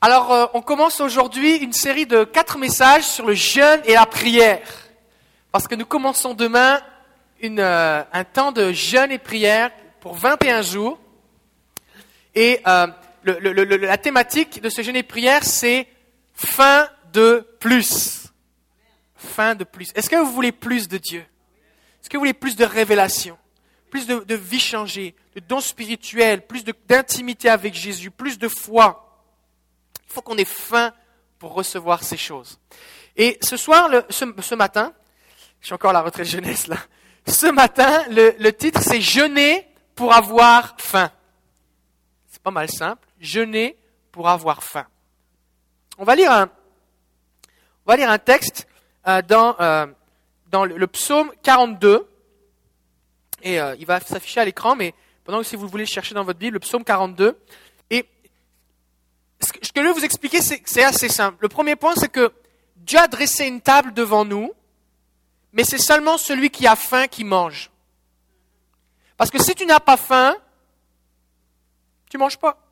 Alors, euh, on commence aujourd'hui une série de quatre messages sur le jeûne et la prière. Parce que nous commençons demain une, euh, un temps de jeûne et prière pour 21 jours. Et euh, le- le- la thématique de ce jeûne et prière, c'est fin de plus. Fin de plus. Est-ce que vous voulez plus de Dieu? Est-ce que vous voulez plus de révélation? Plus de, vie changée, de dons spirituels, plus d'intimité avec Jésus, plus de foi? Il faut qu'on ait faim pour recevoir ces choses. Et ce soir, ce, matin, je suis encore à la retraite jeunesse là. Ce matin, le, titre c'est Jeûner pour avoir faim. C'est pas mal simple. Jeûner pour avoir faim. On va lire un, on va lire un texte euh, dans, euh, dans le, psaume 42. Et euh, il va s'afficher à l'écran, mais pendant que si vous voulez le chercher dans votre Bible, le psaume 42. Ce que je veux vous expliquer, c'est assez simple. Le premier point, c'est que Dieu a dressé une table devant nous, mais c'est seulement celui qui a faim qui mange. Parce que si tu n'as pas faim, tu manges pas.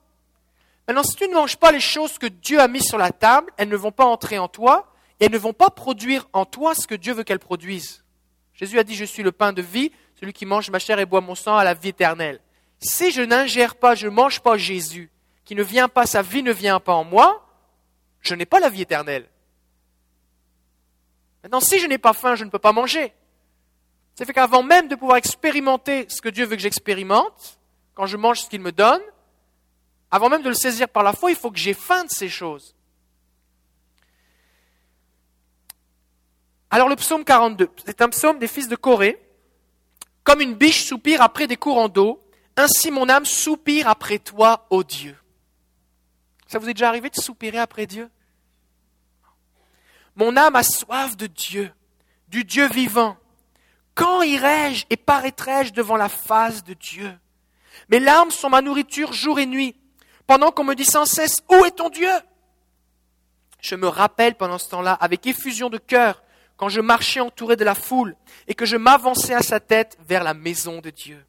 Maintenant, si tu ne manges pas les choses que Dieu a mises sur la table, elles ne vont pas entrer en toi et elles ne vont pas produire en toi ce que Dieu veut qu'elles produisent. Jésus a dit, je suis le pain de vie, celui qui mange ma chair et boit mon sang a la vie éternelle. Si je n'ingère pas, je ne mange pas Jésus, qui ne vient pas, sa vie ne vient pas en moi, je n'ai pas la vie éternelle. Maintenant, si je n'ai pas faim, je ne peux pas manger. Ça fait qu'avant même de pouvoir expérimenter ce que Dieu veut que j'expérimente, quand je mange ce qu'il me donne, avant même de le saisir par la foi, il faut que j'ai faim de ces choses. Alors le psaume 42, c'est un psaume des fils de Corée. Comme une biche soupire après des courants d'eau, ainsi mon âme soupire après toi, ô Dieu. Ça vous est déjà arrivé de soupirer après Dieu? Mon âme a soif de Dieu, du Dieu vivant. Quand irai-je et paraîtrai-je devant la face de Dieu? Mes larmes sont ma nourriture jour et nuit, pendant qu'on me dit sans cesse, Où est ton Dieu Je me rappelle pendant ce temps-là, avec effusion de cœur, quand je marchais entouré de la foule et que je m'avançais à sa tête vers la maison de Dieu.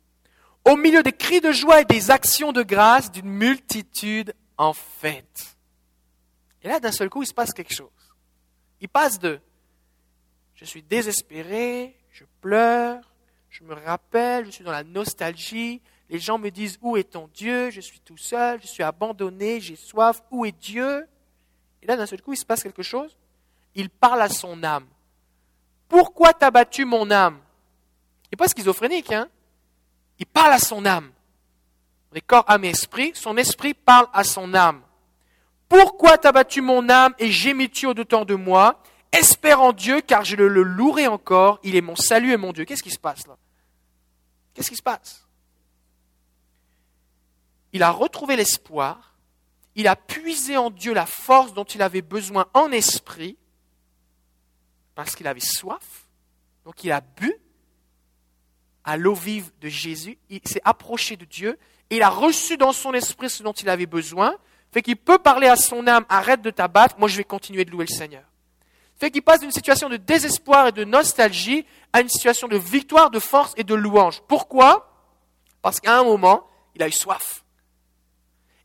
Au milieu des cris de joie et des actions de grâce d'une multitude en fête. Et là, d'un seul coup, il se passe quelque chose. Il passe de je suis désespéré, je pleure, je me rappelle, je suis dans la nostalgie, les gens me disent où est ton Dieu, je suis tout seul, je suis abandonné, j'ai soif, où est Dieu Et là, d'un seul coup, il se passe quelque chose. Il parle à son âme. Pourquoi t'as battu mon âme? Il n'est pas schizophrénique, hein? Il parle à son âme. Les corps, âme et esprit, son esprit parle à son âme. Pourquoi t'as battu mon âme et gémis-tu au-dedans de moi? Espère en Dieu, car je le, le louerai encore. Il est mon salut et mon Dieu. Qu'est-ce qui se passe là? Qu'est-ce qui se passe? Il a retrouvé l'espoir. Il a puisé en Dieu la force dont il avait besoin en esprit, parce qu'il avait soif. Donc il a bu à l'eau vive de Jésus. Il s'est approché de Dieu. Il a reçu dans son esprit ce dont il avait besoin. Fait qu'il peut parler à son âme, arrête de t'abattre, moi je vais continuer de louer le Seigneur. Fait qu'il passe d'une situation de désespoir et de nostalgie à une situation de victoire, de force et de louange. Pourquoi? Parce qu'à un moment, il a eu soif.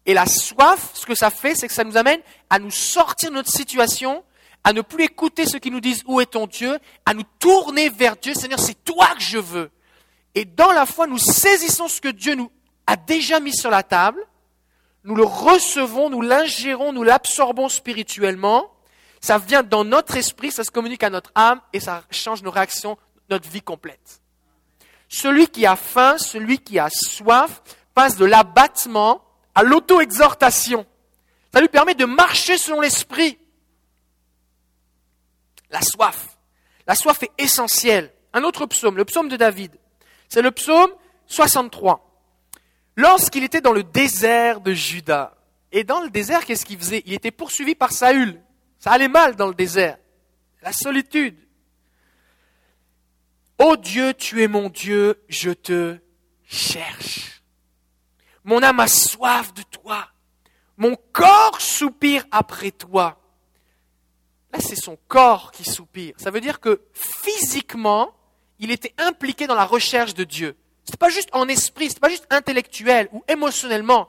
Et la soif, ce que ça fait, c'est que ça nous amène à nous sortir de notre situation, à ne plus écouter ceux qui nous disent où est ton Dieu, à nous tourner vers Dieu. Seigneur, c'est toi que je veux. Et dans la foi, nous saisissons ce que Dieu nous a déjà mis sur la table, nous le recevons, nous l'ingérons, nous l'absorbons spirituellement, ça vient dans notre esprit, ça se communique à notre âme et ça change nos réactions, notre vie complète. Celui qui a faim, celui qui a soif, passe de l'abattement à l'auto-exhortation. Ça lui permet de marcher selon l'esprit. La soif. La soif est essentielle. Un autre psaume, le psaume de David. C'est le psaume 63. Lorsqu'il était dans le désert de Juda, et dans le désert, qu'est-ce qu'il faisait? Il était poursuivi par Saül. Ça allait mal dans le désert. La solitude. Ô Dieu, tu es mon Dieu, je te cherche. Mon âme a soif de toi. Mon corps soupire après toi. Là, c'est son corps qui soupire. Ça veut dire que physiquement, il était impliqué dans la recherche de Dieu. Ce n'est pas juste en esprit, ce n'est pas juste intellectuel ou émotionnellement.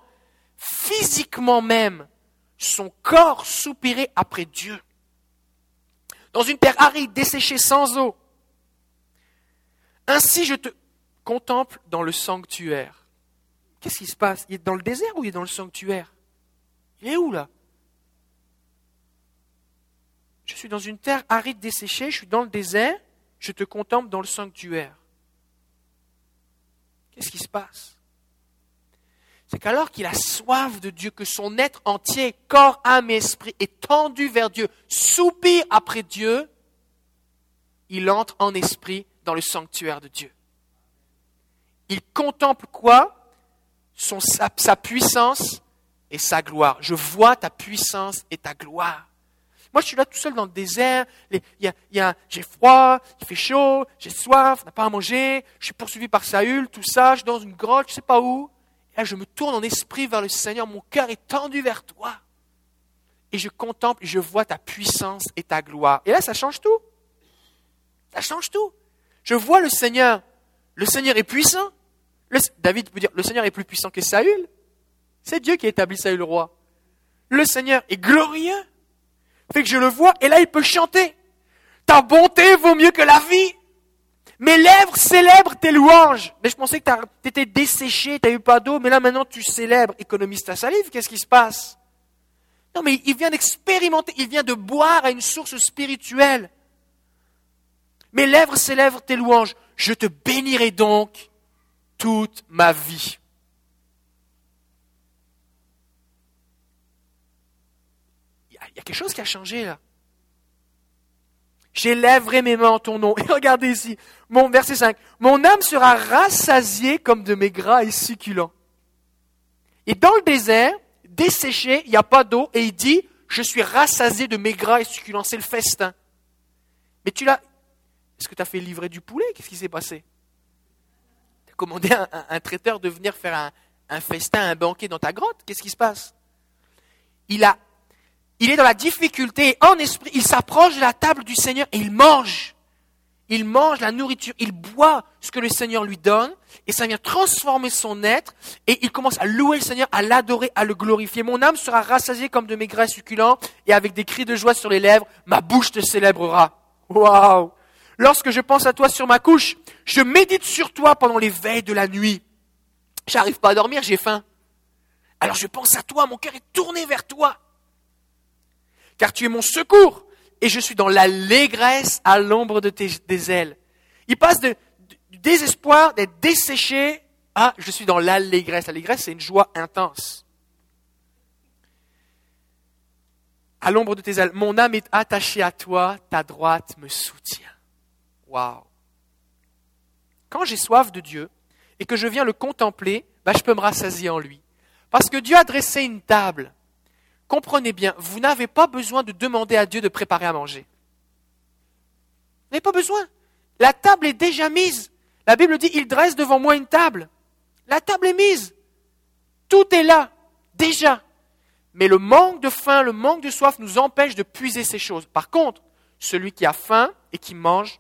Physiquement même, son corps soupirait après Dieu. Dans une terre aride, desséchée sans eau. Ainsi je te contemple dans le sanctuaire. Qu'est-ce qui se passe? Il est dans le désert ou il est dans le sanctuaire? Il est où là? Je suis dans une terre aride, desséchée, je suis dans le désert, je te contemple dans le sanctuaire. Qu'est-ce qui se passe? C'est qu'alors qu'il a soif de Dieu, que son être entier, corps, âme et esprit est tendu vers Dieu, soupire après Dieu, il entre en esprit dans le sanctuaire de Dieu. Il contemple quoi? Sa, puissance et sa gloire. Je vois ta puissance et ta gloire. Moi, je suis là tout seul dans le désert. j'ai froid, il fait chaud, j'ai soif, on n'a pas à manger. Je suis poursuivi par Saül, tout ça. Je suis dans une grotte, je ne sais pas où. Et là, je me tourne en esprit vers le Seigneur, mon cœur est tendu vers toi. Et je contemple, je vois ta puissance et ta gloire. Et là, ça change tout. Ça change tout. Je vois le Seigneur. Le Seigneur est puissant. David peut dire, le Seigneur est plus puissant que Saül. C'est Dieu qui a établi Saül roi. Le Seigneur est glorieux. Fait que je le vois, et là, il peut chanter. Ta bonté vaut mieux que la vie. Mes lèvres célèbrent tes louanges. Mais je pensais que tu étais desséché, tu eu pas d'eau, mais là maintenant tu célèbres. Économise ta salive, qu'est-ce qui se passe? Non, mais il vient d'expérimenter, il vient de boire à une source spirituelle. Mes lèvres célèbrent tes louanges. Je te bénirai donc toute ma vie. Il y a quelque chose qui a changé là. J'élèverai mes mains en ton nom. Et regardez ici, mon verset 5. Mon âme sera rassasiée comme de mes gras et succulents. Et dans le désert, desséché, il n'y a pas d'eau, et il dit, je suis rassasié de mes gras et succulents. C'est le festin. Mais tu l'as. Est-ce que tu as fait livrer du poulet? Qu'est-ce qui s'est passé? Tu as commandé un, un, traiteur de venir faire un, un festin, un banquet dans ta grotte? Qu'est-ce qui se passe? Il a il est dans la difficulté, en esprit, il s'approche de la table du Seigneur et il mange. Il mange la nourriture, il boit ce que le Seigneur lui donne, et ça vient transformer son être, et il commence à louer le Seigneur, à l'adorer, à le glorifier. Mon âme sera rassasiée comme de mes graisses succulents, et avec des cris de joie sur les lèvres, ma bouche te célébrera. Waouh! Lorsque je pense à toi sur ma couche, je médite sur toi pendant les veilles de la nuit. J'arrive pas à dormir, j'ai faim. Alors je pense à toi, mon cœur est tourné vers toi car tu es mon secours, et je suis dans l'allégresse à l'ombre de tes ailes. Il passe du désespoir, d'être desséché, à je suis dans l'allégresse. L'allégresse, c'est une joie intense. À l'ombre de tes ailes, mon âme est attachée à toi, ta droite me soutient. Waouh! Quand j'ai soif de Dieu et que je viens le contempler, bah, je peux me rassasier en lui. Parce que Dieu a dressé une table comprenez bien, vous n'avez pas besoin de demander à Dieu de préparer à manger. Vous n'avez pas besoin. La table est déjà mise. La Bible dit, il dresse devant moi une table. La table est mise. Tout est là, déjà. Mais le manque de faim, le manque de soif nous empêche de puiser ces choses. Par contre, celui qui a faim et qui mange,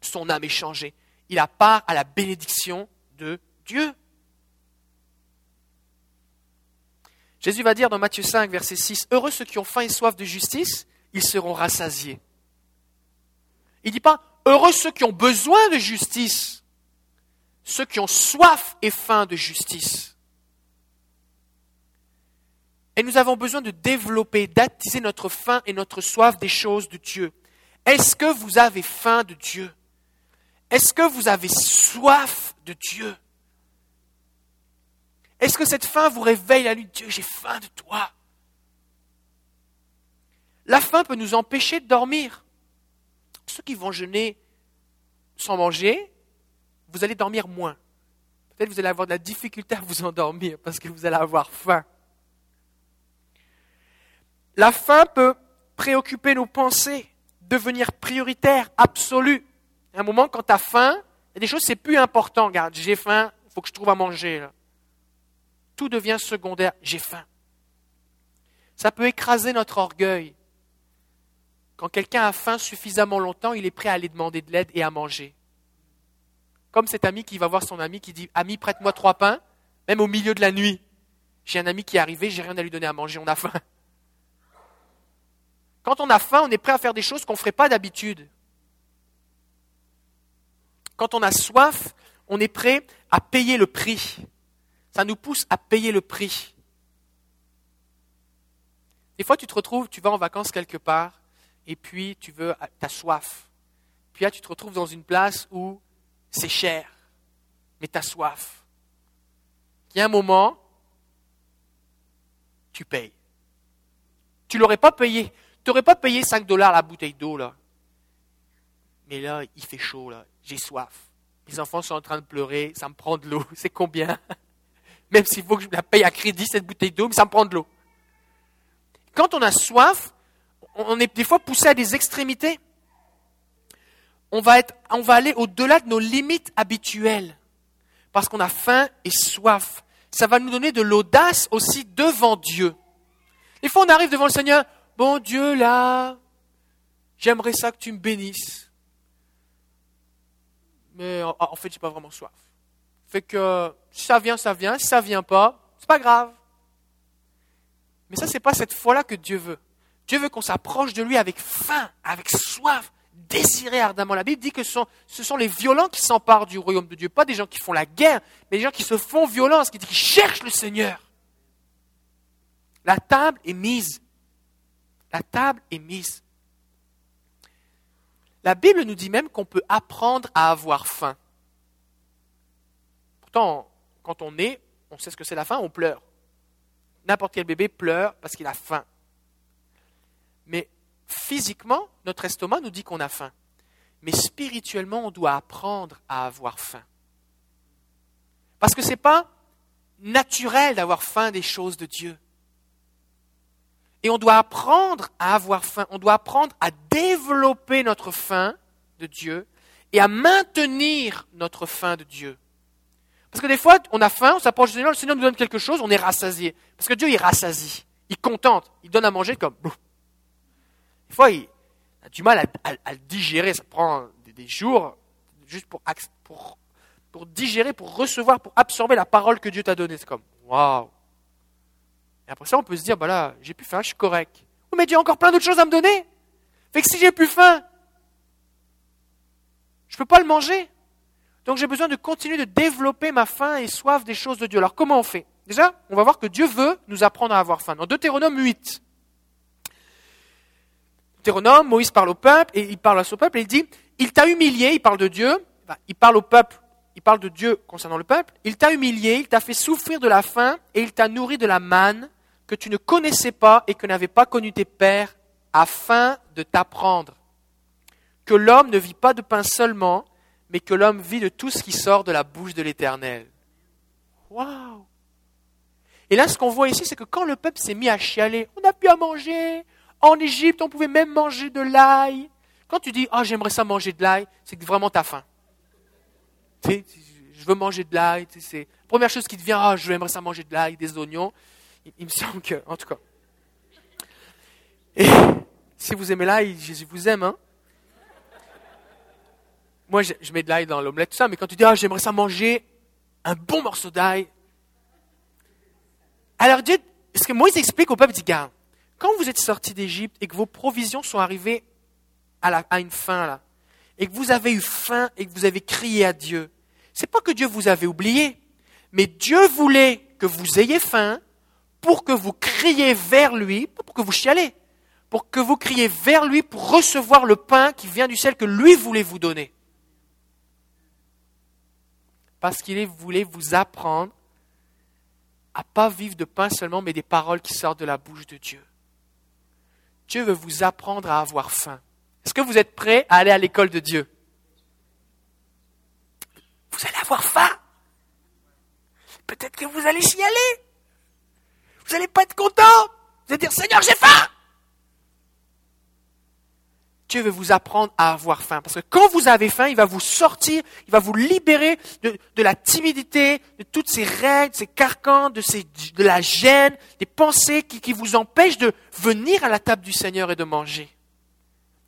son âme est changée. Il a part à la bénédiction de Dieu. Jésus va dire dans Matthieu 5, verset 6, Heureux ceux qui ont faim et soif de justice, ils seront rassasiés. Il ne dit pas, Heureux ceux qui ont besoin de justice, ceux qui ont soif et faim de justice. Et nous avons besoin de développer, d'attiser notre faim et notre soif des choses de Dieu. Est-ce que vous avez faim de Dieu? Est-ce que vous avez soif de Dieu? Est-ce que cette faim vous réveille la nuit? Dieu, j'ai faim de toi. La faim peut nous empêcher de dormir. Ceux qui vont jeûner sans manger, vous allez dormir moins. Peut-être vous allez avoir de la difficulté à vous endormir parce que vous allez avoir faim. La faim peut préoccuper nos pensées, devenir prioritaire, absolue. À un moment, quand tu as faim, il y a des choses, c'est plus important. Regarde, j'ai faim, il faut que je trouve à manger. Tout devient secondaire. J'ai faim. Ça peut écraser notre orgueil. Quand quelqu'un a faim suffisamment longtemps, il est prêt à aller demander de l'aide et à manger. Comme cet ami qui va voir son ami qui dit Ami, prête-moi trois pains, même au milieu de la nuit. J'ai un ami qui est arrivé, j'ai rien à lui donner à manger, on a faim. Quand on a faim, on est prêt à faire des choses qu'on ne ferait pas d'habitude. Quand on a soif, on est prêt à payer le prix. Ça nous pousse à payer le prix. Des fois, tu te retrouves, tu vas en vacances quelque part, et puis tu veux, as soif. Puis là, tu te retrouves dans une place où c'est cher, mais tu as soif. Il y a un moment, tu payes. Tu l'aurais pas payé. Tu n'aurais pas payé 5 dollars la bouteille d'eau, là. Mais là, il fait chaud, là. J'ai soif. Mes enfants sont en train de pleurer, ça me prend de l'eau. C'est combien? Même s'il faut que je la paye à crédit, cette bouteille d'eau, mais ça me prend de l'eau. Quand on a soif, on est des fois poussé à des extrémités. On va, être, on va aller au-delà de nos limites habituelles parce qu'on a faim et soif. Ça va nous donner de l'audace aussi devant Dieu. Des fois, on arrive devant le Seigneur, bon Dieu, là, j'aimerais ça que tu me bénisses. Mais en fait, j'ai pas vraiment soif. Fait que si ça vient, ça vient. Si ça vient pas, c'est pas grave. Mais ça, c'est pas cette foi-là que Dieu veut. Dieu veut qu'on s'approche de lui avec faim, avec soif, désiré ardemment. La Bible dit que ce sont, les violents qui s'emparent du royaume de Dieu, pas des gens qui font la guerre, mais des gens qui se font violence, qui cherchent le Seigneur. La table est mise. La table est mise. La Bible nous dit même qu'on peut apprendre à avoir faim. Pourtant, quand on est, on sait ce que c'est la faim, on pleure. N'importe quel bébé pleure parce qu'il a faim. Mais physiquement, notre estomac nous dit qu'on a faim. Mais spirituellement, on doit apprendre à avoir faim. Parce que ce n'est pas naturel d'avoir faim des choses de Dieu. Et on doit apprendre à avoir faim, on doit apprendre à développer notre faim de Dieu et à maintenir notre faim de Dieu. Parce que des fois, on a faim, on s'approche du Seigneur, le Seigneur nous donne quelque chose, on est rassasié. Parce que Dieu, il rassasie, il contente, il donne à manger comme... Des fois, il a du mal à, le digérer, ça prend des, jours juste pour, pour, digérer, pour recevoir, pour absorber la parole que Dieu t'a donnée. C'est comme, waouh et après ça, on peut se dire, bah là, j'ai plus faim, je suis correct. Oh, mais Dieu a encore plein d'autres choses à me donner. Fait que si j'ai plus faim, je ne peux pas le manger. Donc j'ai besoin de continuer de développer ma faim et soif des choses de Dieu. Alors comment on fait? Déjà, on va voir que Dieu veut nous apprendre à avoir faim. Dans Deutéronome 8, Deutéronome, Moïse parle au peuple, et il parle à son peuple, et il dit, il t'a humilié, il parle de Dieu, il parle au peuple, il parle de Dieu concernant le peuple, il t'a humilié, il t'a fait souffrir de la faim, et il t'a nourri de la manne, que tu ne connaissais pas et que n'avaient pas connu tes pères, afin de t'apprendre. Que l'homme ne vit pas de pain seulement, mais que l'homme vit de tout ce qui sort de la bouche de l'Éternel. Waouh Et là, ce qu'on voit ici, c'est que quand le peuple s'est mis à chialer, on n'a plus à manger. En Égypte, on pouvait même manger de l'ail. Quand tu dis, ah, j'aimerais ça manger de l'ail, c'est vraiment t'as faim. je veux manger de l'ail. C'est première chose qui te vient, ah, oh, j'aimerais ça manger de l'ail, des oignons il, me semble que, en tout cas. Et si vous aimez l'ail, Jésus vous aime, hein. Moi, je, mets de l'ail dans l'omelette, tout ça, mais quand tu dis, ah, j'aimerais ça manger un bon morceau d'ail. Alors Dieu, ce que Moïse explique au peuple, il dit, gars, quand vous êtes sortis d'Égypte et que vos provisions sont arrivées à une fin, là, et que vous avez eu faim et que vous avez crié à Dieu, c'est pas que Dieu vous avait oublié, mais Dieu voulait que vous ayez faim, pour que vous criez vers lui, pas pour que vous chialez, pour que vous criez vers lui pour recevoir le pain qui vient du ciel que lui voulait vous donner. Parce qu'il voulait vous apprendre à pas vivre de pain seulement, mais des paroles qui sortent de la bouche de Dieu. Dieu veut vous apprendre à avoir faim. Est-ce que vous êtes prêts à aller à l'école de Dieu? Vous allez avoir faim. Peut-être que vous allez chialer. Vous n'allez pas être content. Vous allez dire, Seigneur, j'ai faim. Dieu veut vous apprendre à avoir faim. Parce que quand vous avez faim, il va vous sortir, il va vous libérer de, la timidité, de toutes ces règles, ces carcans, de, la gêne, des pensées qui, vous empêchent de venir à la table du Seigneur et de manger.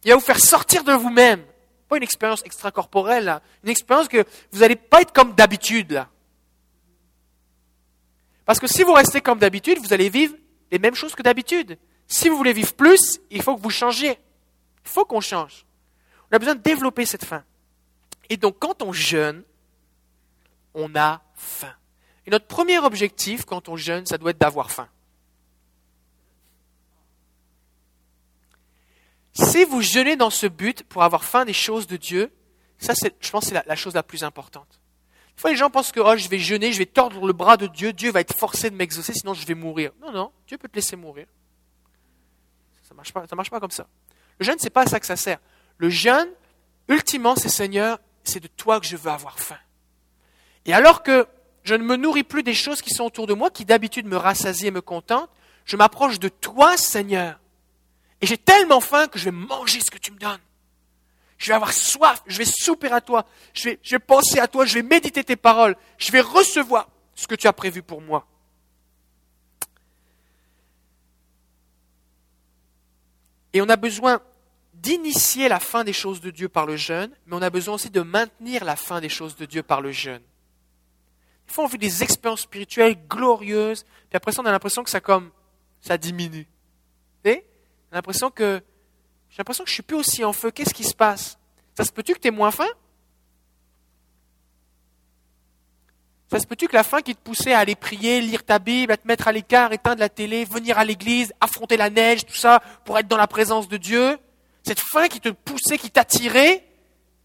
Il va vous faire sortir de vous-même. Pas une expérience extracorporelle, là. Une expérience que vous n'allez pas être comme d'habitude. Parce que si vous restez comme d'habitude, vous allez vivre les mêmes choses que d'habitude. si vous voulez vivre plus, il faut que vous changiez. Il faut qu'on change. On a besoin de développer cette faim. Et donc, quand on jeûne, on a faim. Et notre premier objectif quand on jeûne, ça doit être d'avoir faim. Si vous jeûnez dans ce but pour avoir faim des choses de Dieu, ça, je pense, c'est la, chose la plus importante. Des fois, les gens pensent que oh, je vais jeûner, je vais tordre le bras de Dieu, Dieu va être forcé de m'exaucer, sinon je vais mourir. Non, non, Dieu peut te laisser mourir. Ça ne marche, marche pas comme ça. Le jeûne, c'est pas à ça que ça sert. Le jeûne, ultimement, c'est Seigneur, c'est de toi que je veux avoir faim. Et alors que je ne me nourris plus des choses qui sont autour de moi, qui d'habitude me rassasient et me contentent, je m'approche de toi, Seigneur. Et j'ai tellement faim que je vais manger ce que tu me donnes. Je vais avoir soif, je vais souper à toi, je vais, je vais penser à toi, je vais méditer tes paroles, je vais recevoir ce que tu as prévu pour moi. Et on a besoin d'initier la fin des choses de Dieu par le jeûne, mais on a besoin aussi de maintenir la fin des choses de Dieu par le jeûne. Des fois, on vit des expériences spirituelles glorieuses, puis après ça, on a l'impression que ça comme ça diminue. On a l'impression que j'ai l'impression que je suis plus aussi en feu. Qu'est-ce qui se passe? Ça se peut-tu que tu es moins faim? Ça se peut-tu que la faim qui te poussait à aller prier, lire ta Bible, à te mettre à l'écart, éteindre la télé, venir à l'église, affronter la neige, tout ça, pour être dans la présence de Dieu, cette faim qui te poussait, qui t'attirait,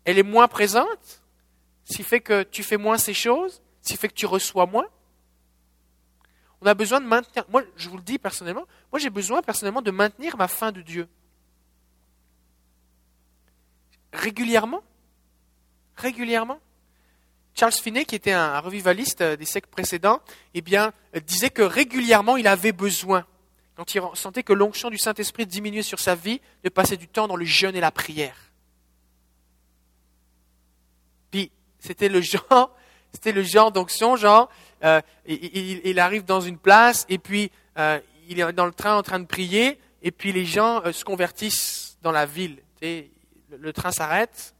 elle est moins présente, ce fait que tu fais moins ces choses, ce fait que tu reçois moins? On a besoin de maintenir, moi je vous le dis personnellement, moi j'ai besoin personnellement de maintenir ma faim de Dieu. Régulièrement? Régulièrement? Charles Finney, qui était un revivaliste des siècles précédents, eh bien, disait que régulièrement il avait besoin quand il sentait que l'onction du Saint-Esprit diminuait sur sa vie, de passer du temps dans le jeûne et la prière. Puis, c'était le genre, c'était le genre d'onction, genre, euh, il, arrive dans une place, et puis euh, il est dans le train en train de prier, et puis les gens euh, se convertissent dans la ville. le, le, train s'arrête,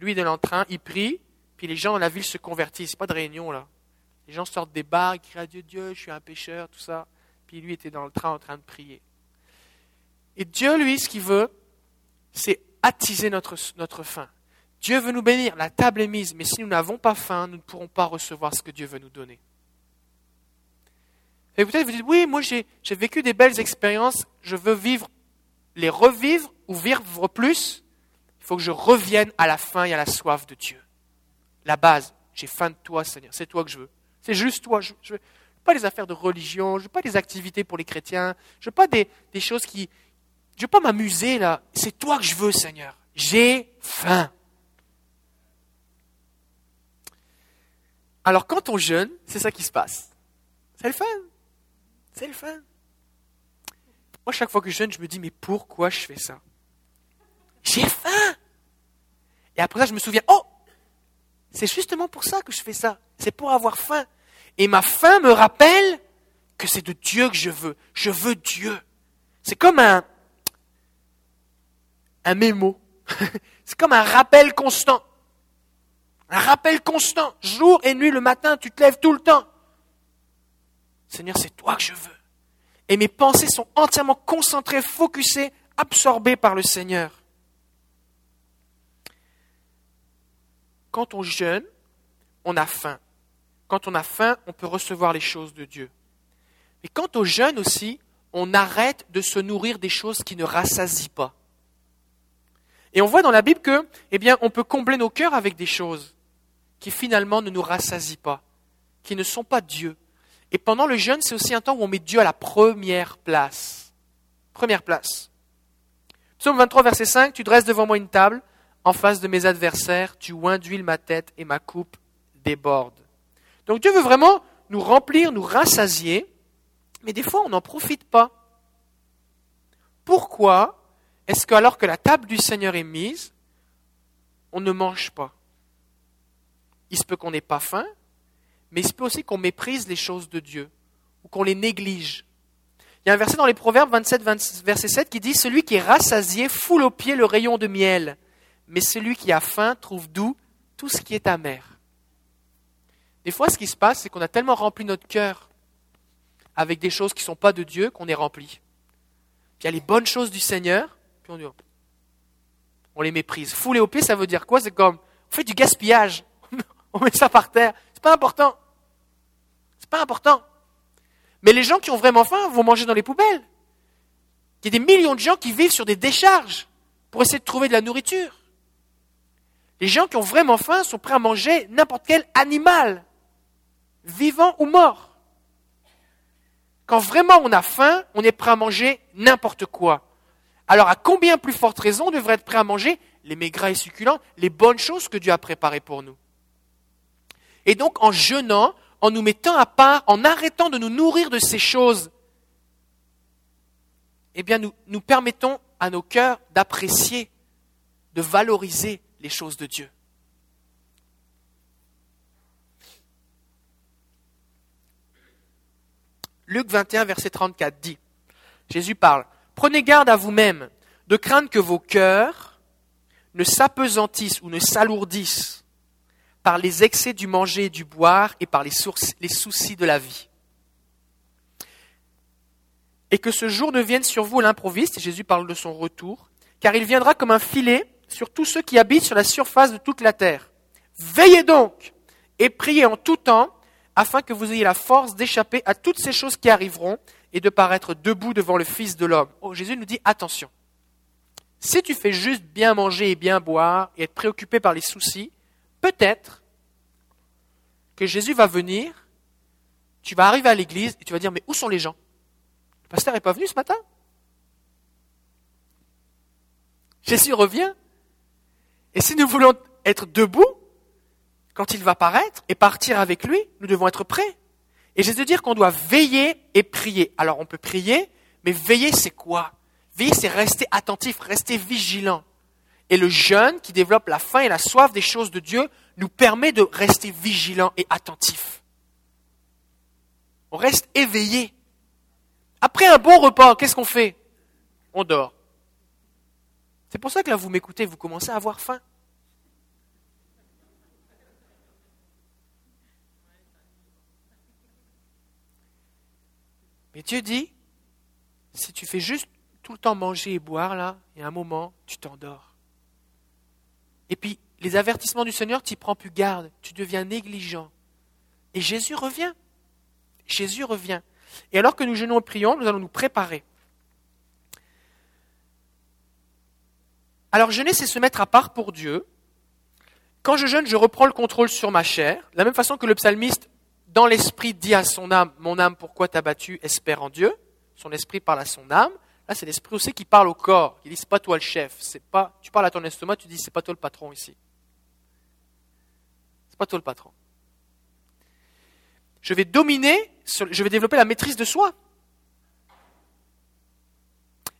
lui est dans le train, il prie, puis les gens dans la ville se convertissent. Pas de réunion là. Les gens sortent des bars, ils crient à Dieu, Dieu, je suis un pécheur, tout ça puis lui était dans le train en train de prier. Et Dieu, lui, ce qu'il veut, c'est attiser notre, faim. Dieu veut nous bénir, la table est mise, mais si nous n'avons pas faim, nous ne pourrons pas recevoir ce que Dieu veut nous donner. Et peut-être vous dites, oui, moi j'ai vécu des belles expériences, je veux vivre, les revivre ou vivre plus. Il faut que je revienne à la faim et à la soif de Dieu. La base, j'ai faim de toi, Seigneur, c'est toi que je veux. C'est juste toi. Je, je, pas des affaires de religion, je veux pas des activités pour les chrétiens, je veux pas des, choses qui... Je veux pas m'amuser là. C'est toi que je veux, Seigneur. J'ai faim. Alors quand on jeûne, c'est ça qui se passe. C'est le fun. C'est le fun. Moi, chaque fois que je jeûne, je me dis, mais pourquoi je fais ça? J'ai faim. Et après ça, je me souviens, oh, c'est justement pour ça que je fais ça. C'est pour avoir faim. Et ma faim me rappelle que c'est de Dieu que je veux. Je veux Dieu. C'est comme un, un mémo. c'est comme un rappel constant. Un rappel constant. Jour et nuit, le matin, tu te lèves tout le temps. Seigneur, c'est toi que je veux. Et mes pensées sont entièrement concentrées, focusées, absorbées par le Seigneur. Quand on jeûne, on a faim. Quand on a faim, on peut recevoir les choses de Dieu. Mais quant aux jeunes aussi, on arrête de se nourrir des choses qui ne rassasient pas. Et on voit dans la Bible que, eh bien, on peut combler nos cœurs avec des choses qui finalement ne nous rassasient pas, qui ne sont pas Dieu. Et pendant le jeûne, c'est aussi un temps où on met Dieu à la première place. Première place. Psaume 23, verset 5, tu dresses devant moi une table, en face de mes adversaires, tu oins d'huile ma tête et ma coupe déborde. Donc Dieu veut vraiment nous remplir, nous rassasier, mais des fois on n'en profite pas. Pourquoi est-ce qu'alors que la table du Seigneur est mise, on ne mange pas? Il se peut qu'on n'ait pas faim, mais il se peut aussi qu'on méprise les choses de Dieu ou qu'on les néglige. Il y a un verset dans les Proverbes 27, verset 7 qui dit Celui qui est rassasié foule au pied le rayon de miel, mais celui qui a faim trouve doux tout ce qui est amer. Des fois, ce qui se passe, c'est qu'on a tellement rempli notre cœur avec des choses qui ne sont pas de Dieu qu'on est rempli. il y a les bonnes choses du Seigneur, puis on dit, on les méprise. Fouler au pied, ça veut dire quoi? C'est comme, on fait du gaspillage, on met ça par terre. C'est pas important. C'est pas important. Mais les gens qui ont vraiment faim vont manger dans les poubelles. Il y a des millions de gens qui vivent sur des décharges pour essayer de trouver de la nourriture. Les gens qui ont vraiment faim sont prêts à manger n'importe quel animal, vivant ou mort. Quand vraiment on a faim, on est prêt à manger n'importe quoi. Alors à combien plus forte raison on devrait être prêt à manger les maigres et succulents, les bonnes choses que Dieu a préparées pour nous? Et donc en jeûnant, en nous mettant à part, en arrêtant de nous nourrir de ces choses, eh bien nous, nous permettons à nos cœurs d'apprécier, de valoriser les choses de Dieu. Luc 21, verset 34 dit, Jésus parle, Prenez garde à vous-même de craindre que vos cœurs ne s'apesantissent ou ne s'alourdissent par les excès du manger et du boire et par les, les soucis de la vie. Et que ce jour ne vienne sur vous l'improviste, Jésus parle de son retour, car il viendra comme un filet sur tous ceux qui habitent sur la surface de toute la terre. Veillez donc et priez en tout temps afin que vous ayez la force d'échapper à toutes ces choses qui arriveront et de paraître debout devant le Fils de l'homme. Oh, Jésus nous dit attention. Si tu fais juste bien manger et bien boire et être préoccupé par les soucis, peut-être que Jésus va venir, tu vas arriver à l'église et tu vas dire mais où sont les gens? Le pasteur n'est pas venu ce matin? Jésus revient. Et si nous voulons être debout, quand il va paraître et partir avec lui, nous devons être prêts. Et j'ai de dire qu'on doit veiller et prier. Alors on peut prier, mais veiller c'est quoi? Veiller c'est rester attentif, rester vigilant. Et le jeûne qui développe la faim et la soif des choses de Dieu nous permet de rester vigilant et attentif. On reste éveillé. Après un bon repas, qu'est-ce qu'on fait? On dort. C'est pour ça que là, vous m'écoutez, vous commencez à avoir faim. Mais Dieu dit, si tu fais juste tout le temps manger et boire, là, il y a un moment, tu t'endors. Et puis, les avertissements du Seigneur, tu prends plus garde, tu deviens négligent. Et Jésus revient. Jésus revient. Et alors que nous jeûnons et prions, nous allons nous préparer. Alors jeûner, c'est se mettre à part pour Dieu. Quand je jeûne, je reprends le contrôle sur ma chair. De la même façon que le psalmiste dans l'esprit dit à son âme, mon âme, pourquoi t'as battu? Espère en Dieu. Son esprit parle à son âme. Là, c'est l'esprit aussi qui parle au corps. Il dit, c'est pas toi le chef. C'est pas, tu parles à ton estomac, tu dis, c'est pas toi le patron ici. C'est pas toi le patron. Je vais dominer, je vais développer la maîtrise de soi.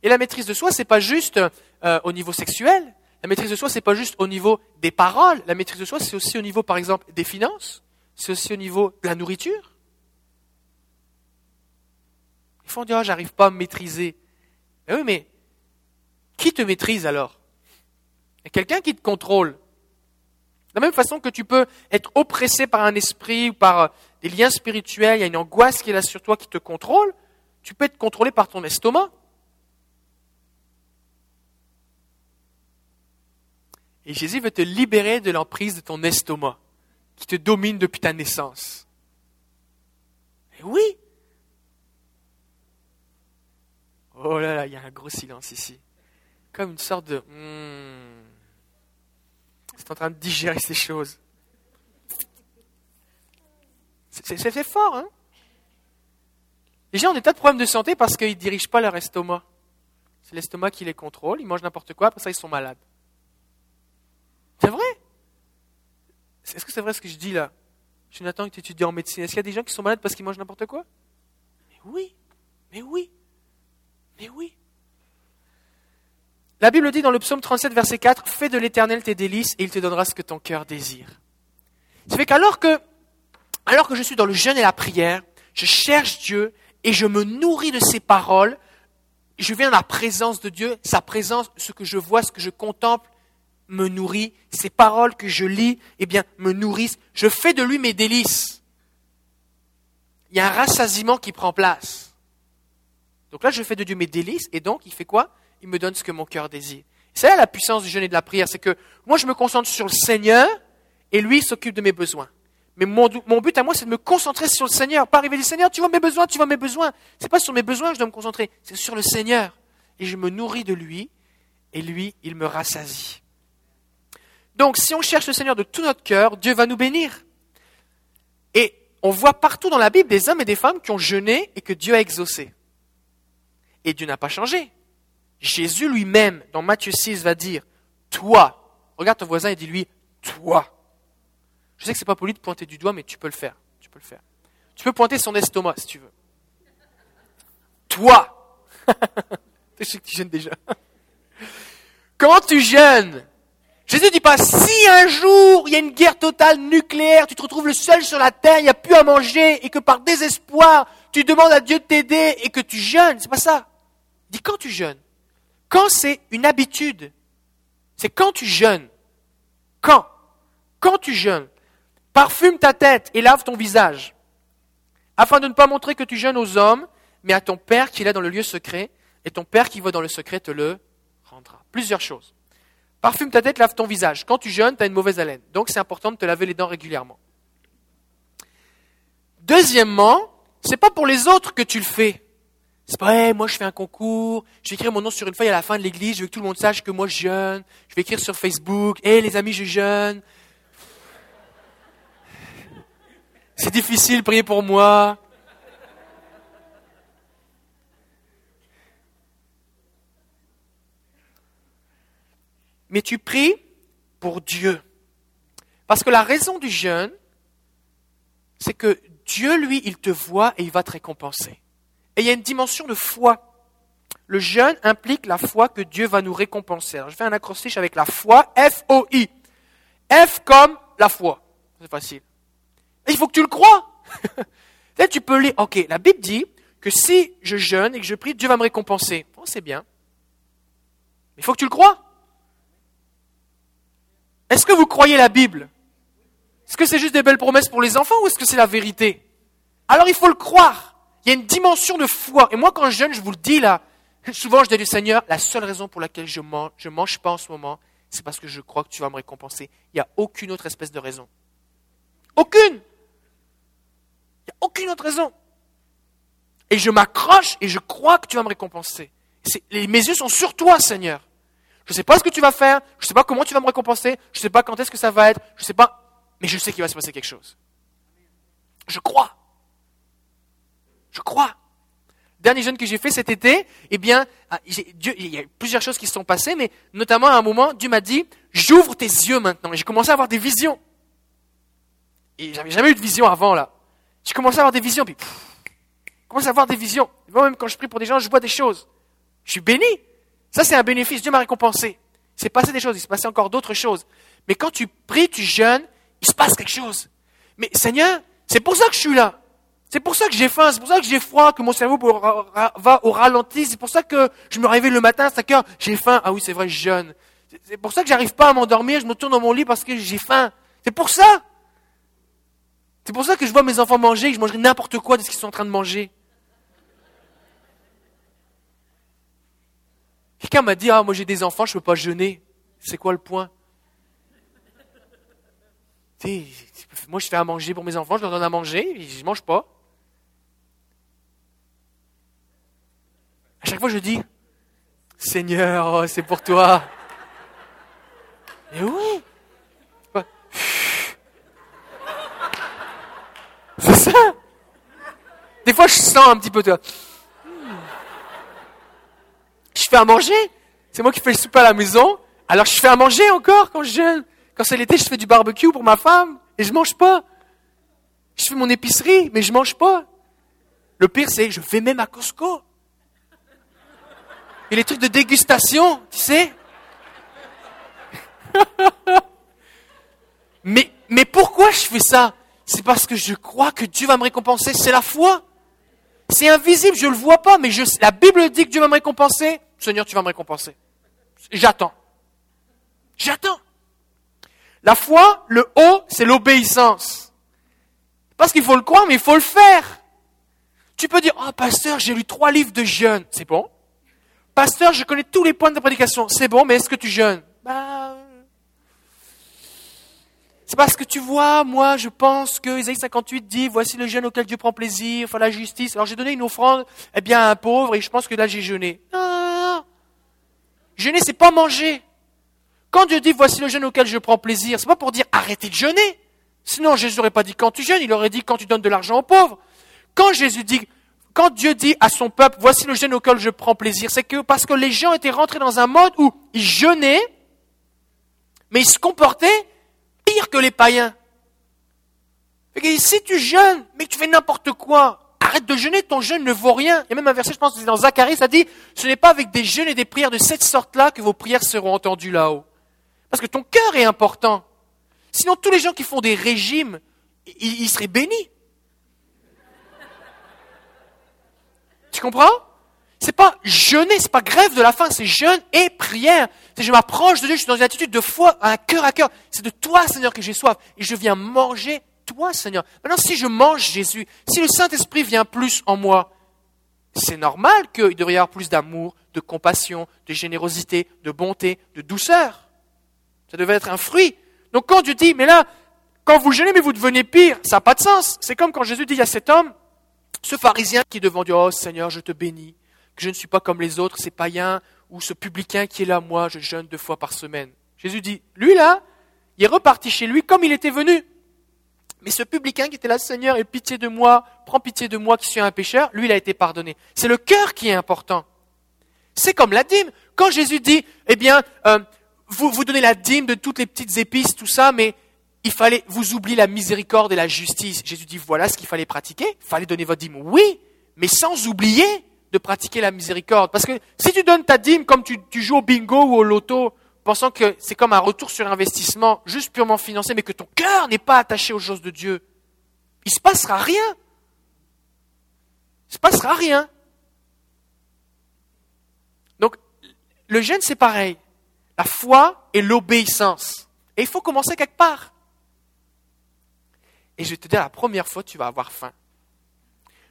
Et la maîtrise de soi, c'est pas juste euh, au niveau sexuel. La maîtrise de soi, c'est pas juste au niveau des paroles. La maîtrise de soi, c'est aussi au niveau, par exemple, des finances c'est aussi au niveau de la nourriture. Ils font dire, oh, j'arrive pas à me maîtriser. Mais oui, mais qui te maîtrise alors? Il y a quelqu'un qui te contrôle. De la même façon que tu peux être oppressé par un esprit ou par euh, des liens spirituels, il y a une angoisse qui est là sur toi qui te contrôle, tu peux être contrôlé par ton estomac. Et Jésus veut te libérer de l'emprise de ton estomac qui te domine depuis ta naissance. Et oui. Oh là là, il y a un gros silence ici. Comme une sorte de... Hmm, c'est en train de digérer ces choses. C'est fort, hein? Les gens ont des tas de problèmes de santé parce qu'ils ne dirigent pas leur estomac. C'est l'estomac qui les contrôle, ils mangent n'importe quoi, après ça ils sont malades. C'est vrai? Est-ce que c'est vrai ce que je dis là? Jonathan, que tu étudies en médecine, est-ce qu'il y a des gens qui sont malades parce qu'ils mangent n'importe quoi? Mais oui, mais oui, mais oui. La Bible dit dans le psaume 37, verset 4, Fais de l'éternel tes délices et il te donnera ce que ton cœur désire. Ça fait qu'alors que, alors que je suis dans le jeûne et la prière, je cherche Dieu et je me nourris de ses paroles, je viens dans la présence de Dieu, sa présence, ce que je vois, ce que je contemple, me nourrit, ces paroles que je lis, eh bien, me nourrissent. Je fais de lui mes délices. Il y a un rassasiement qui prend place. Donc là, je fais de Dieu mes délices, et donc, il fait quoi? Il me donne ce que mon cœur désire. C'est là la puissance du jeûne et de la prière, c'est que moi, je me concentre sur le Seigneur, et lui s'occupe de mes besoins. Mais mon, but à moi, c'est de me concentrer sur le Seigneur. Pas arriver du Seigneur, tu vois mes besoins, tu vois mes besoins. C'est pas sur mes besoins que je dois me concentrer, c'est sur le Seigneur. Et je me nourris de lui, et lui, il me rassasie. Donc, si on cherche le Seigneur de tout notre cœur, Dieu va nous bénir. Et on voit partout dans la Bible des hommes et des femmes qui ont jeûné et que Dieu a exaucé. Et Dieu n'a pas changé. Jésus lui-même, dans Matthieu 6, va dire, toi, regarde ton voisin et dis-lui, toi. Je sais que c'est pas poli de pointer du doigt, mais tu peux le faire. Tu peux le faire. Tu peux pointer son estomac si tu veux. Toi. je sais que tu jeûnes déjà. Quand tu jeûnes, Jésus dit pas, si un jour il y a une guerre totale nucléaire, tu te retrouves le seul sur la terre, il n'y a plus à manger, et que par désespoir, tu demandes à Dieu de t'aider et que tu jeûnes. C'est pas ça. Il dit quand tu jeûnes. Quand c'est une habitude. C'est quand tu jeûnes. Quand Quand tu jeûnes. Parfume ta tête et lave ton visage, afin de ne pas montrer que tu jeûnes aux hommes, mais à ton Père qui est dans le lieu secret, et ton Père qui va dans le secret te le rendra. Plusieurs choses. Parfume ta tête, lave ton visage. Quand tu jeûnes, tu as une mauvaise haleine. Donc c'est important de te laver les dents régulièrement. Deuxièmement, c'est pas pour les autres que tu le fais. C'est pas, hey, moi je fais un concours, je vais écrire mon nom sur une feuille à la fin de l'église, je veux que tout le monde sache que moi je jeûne, je vais écrire sur Facebook, hé les amis, je jeûne. C'est difficile, priez pour moi. Mais tu pries pour Dieu. Parce que la raison du jeûne, c'est que Dieu, lui, il te voit et il va te récompenser. Et il y a une dimension de foi. Le jeûne implique la foi que Dieu va nous récompenser. Alors, je fais un acrostiche avec la foi, F-O-I. F comme la foi. C'est facile. Et il faut que tu le crois. Là, tu peux lire. Ok, la Bible dit que si je jeûne et que je prie, Dieu va me récompenser. Bon, c'est bien. Mais il faut que tu le crois. Est-ce que vous croyez la Bible? Est-ce que c'est juste des belles promesses pour les enfants ou est-ce que c'est la vérité? Alors il faut le croire. Il y a une dimension de foi. Et moi, quand je jeûne, je vous le dis là, souvent je dis Seigneur, la seule raison pour laquelle je mange, je mange pas en ce moment, c'est parce que je crois que tu vas me récompenser. Il n'y a aucune autre espèce de raison. Aucune Il n'y a aucune autre raison. Et je m'accroche et je crois que tu vas me récompenser. mes yeux sont sur toi, Seigneur. Je ne sais pas ce que tu vas faire, je ne sais pas comment tu vas me récompenser, je ne sais pas quand est-ce que ça va être, je ne sais pas, mais je sais qu'il va se passer quelque chose. Je crois. Je crois. Dernier jeûne que j'ai fait cet été, eh bien, ah, il y a plusieurs choses qui se sont passées, mais notamment à un moment, Dieu m'a dit, j'ouvre tes yeux maintenant. Et j'ai commencé à avoir des visions. Et j'avais jamais eu de vision avant, là. J'ai commencé à avoir des visions, puis, je commence à avoir des visions. Moi-même, quand je prie pour des gens, je vois des choses. Je suis béni. Ça, c'est un bénéfice. Dieu m'a récompensé. Il s'est passé des choses, il s'est passé encore d'autres choses. Mais quand tu pries, tu jeûnes, il se passe quelque chose. Mais Seigneur, c'est pour ça que je suis là. C'est pour ça que j'ai faim, c'est pour ça que j'ai froid, que mon cerveau va au ralenti, c'est pour ça que je me réveille le matin à 5 heures, j'ai faim. Ah oui, c'est vrai, je jeûne. C'est pour ça que j'arrive pas à m'endormir, je me tourne dans mon lit parce que j'ai faim. C'est pour ça. C'est pour ça que je vois mes enfants manger, que je mangerai n'importe quoi de ce qu'ils sont en train de manger. Quelqu'un m'a dit, ah, moi j'ai des enfants, je ne peux pas jeûner. C'est quoi le point? Moi je fais à manger pour mes enfants, je leur donne à manger, je ne mange pas. À chaque fois je dis, Seigneur, oh, c'est pour toi. Mais oui. C'est ça. Des fois je sens un petit peu, fais à manger? C'est moi qui fais le souper à la maison. Alors je fais à manger encore quand je jeûne. Quand c'est l'été, je fais du barbecue pour ma femme et je mange pas. Je fais mon épicerie, mais je mange pas. Le pire, c'est que je fais même à Costco. Et les trucs de dégustation, tu sais. mais, mais pourquoi je fais ça? C'est parce que je crois que Dieu va me récompenser. C'est la foi. C'est invisible, je ne le vois pas, mais la Bible dit que Dieu va me récompenser. Seigneur, tu vas me récompenser. J'attends. J'attends. La foi, le haut, c'est l'obéissance. Parce qu'il faut le croire, mais il faut le faire. Tu peux dire, oh pasteur, j'ai lu trois livres de jeûne. C'est bon. Pasteur, je connais tous les points de prédication. C'est bon, mais est-ce que tu jeûnes? Bah, c'est parce que tu vois, moi, je pense que Isaïe 58 dit, voici le jeûne auquel Dieu prend plaisir, enfin la justice. Alors j'ai donné une offrande, eh bien, à un pauvre, et je pense que là j'ai jeûné. Non. Jeûner, c'est pas manger. Quand Dieu dit, voici le jeûne auquel je prends plaisir, c'est pas pour dire arrêtez de jeûner. Sinon, Jésus n'aurait pas dit quand tu jeûnes, il aurait dit quand tu donnes de l'argent aux pauvres. Quand Jésus dit, quand Dieu dit à son peuple, voici le jeûne auquel je prends plaisir, c'est que parce que les gens étaient rentrés dans un mode où ils jeûnaient, mais ils se comportaient pire que les païens. Si tu jeûnes, mais tu fais n'importe quoi, arrête de jeûner, ton jeûne ne vaut rien. Il y a même un verset, je pense, c'est dans Zacharie, ça dit, ce n'est pas avec des jeûnes et des prières de cette sorte-là que vos prières seront entendues là-haut. Parce que ton cœur est important. Sinon, tous les gens qui font des régimes, ils seraient bénis. Tu comprends? C'est pas jeûner, c'est pas grève de la faim, c'est jeûne et prière. C'est je m'approche de Dieu, je suis dans une attitude de foi, un cœur à cœur. C'est de toi, Seigneur, que j'ai soif. Et je viens manger Seigneur. Maintenant, si je mange Jésus, si le Saint-Esprit vient plus en moi, c'est normal qu'il devrait y avoir plus d'amour, de compassion, de générosité, de bonté, de douceur. Ça devait être un fruit. Donc quand Dieu dit, mais là, quand vous jeûnez, mais vous devenez pire, ça n'a pas de sens. C'est comme quand Jésus dit à cet homme, ce pharisien qui est devant Dieu, oh Seigneur, je te bénis, que je ne suis pas comme les autres, ces païens, ou ce publicain qui est là, moi, je jeûne deux fois par semaine. Jésus dit, lui là, il est reparti chez lui comme il était venu. Mais ce publicain qui était là, Seigneur, aie pitié de moi, prends pitié de moi qui suis un pécheur, lui, il a été pardonné. C'est le cœur qui est important. C'est comme la dîme. Quand Jésus dit, eh bien, euh, vous, donnez la dîme de toutes les petites épices, tout ça, mais il fallait, vous oubliez la miséricorde et la justice. Jésus dit, voilà ce qu'il fallait pratiquer. Il fallait donner votre dîme. Oui, mais sans oublier de pratiquer la miséricorde. Parce que si tu donnes ta dîme comme tu joues au bingo ou au loto, pensant que c'est comme un retour sur investissement juste purement financier, mais que ton cœur n'est pas attaché aux choses de Dieu, il ne se passera rien. Il ne se passera rien. Donc, le jeûne, c'est pareil. La foi et l'obéissance. Et il faut commencer quelque part. Et je vais te dire, la première fois, tu vas avoir faim.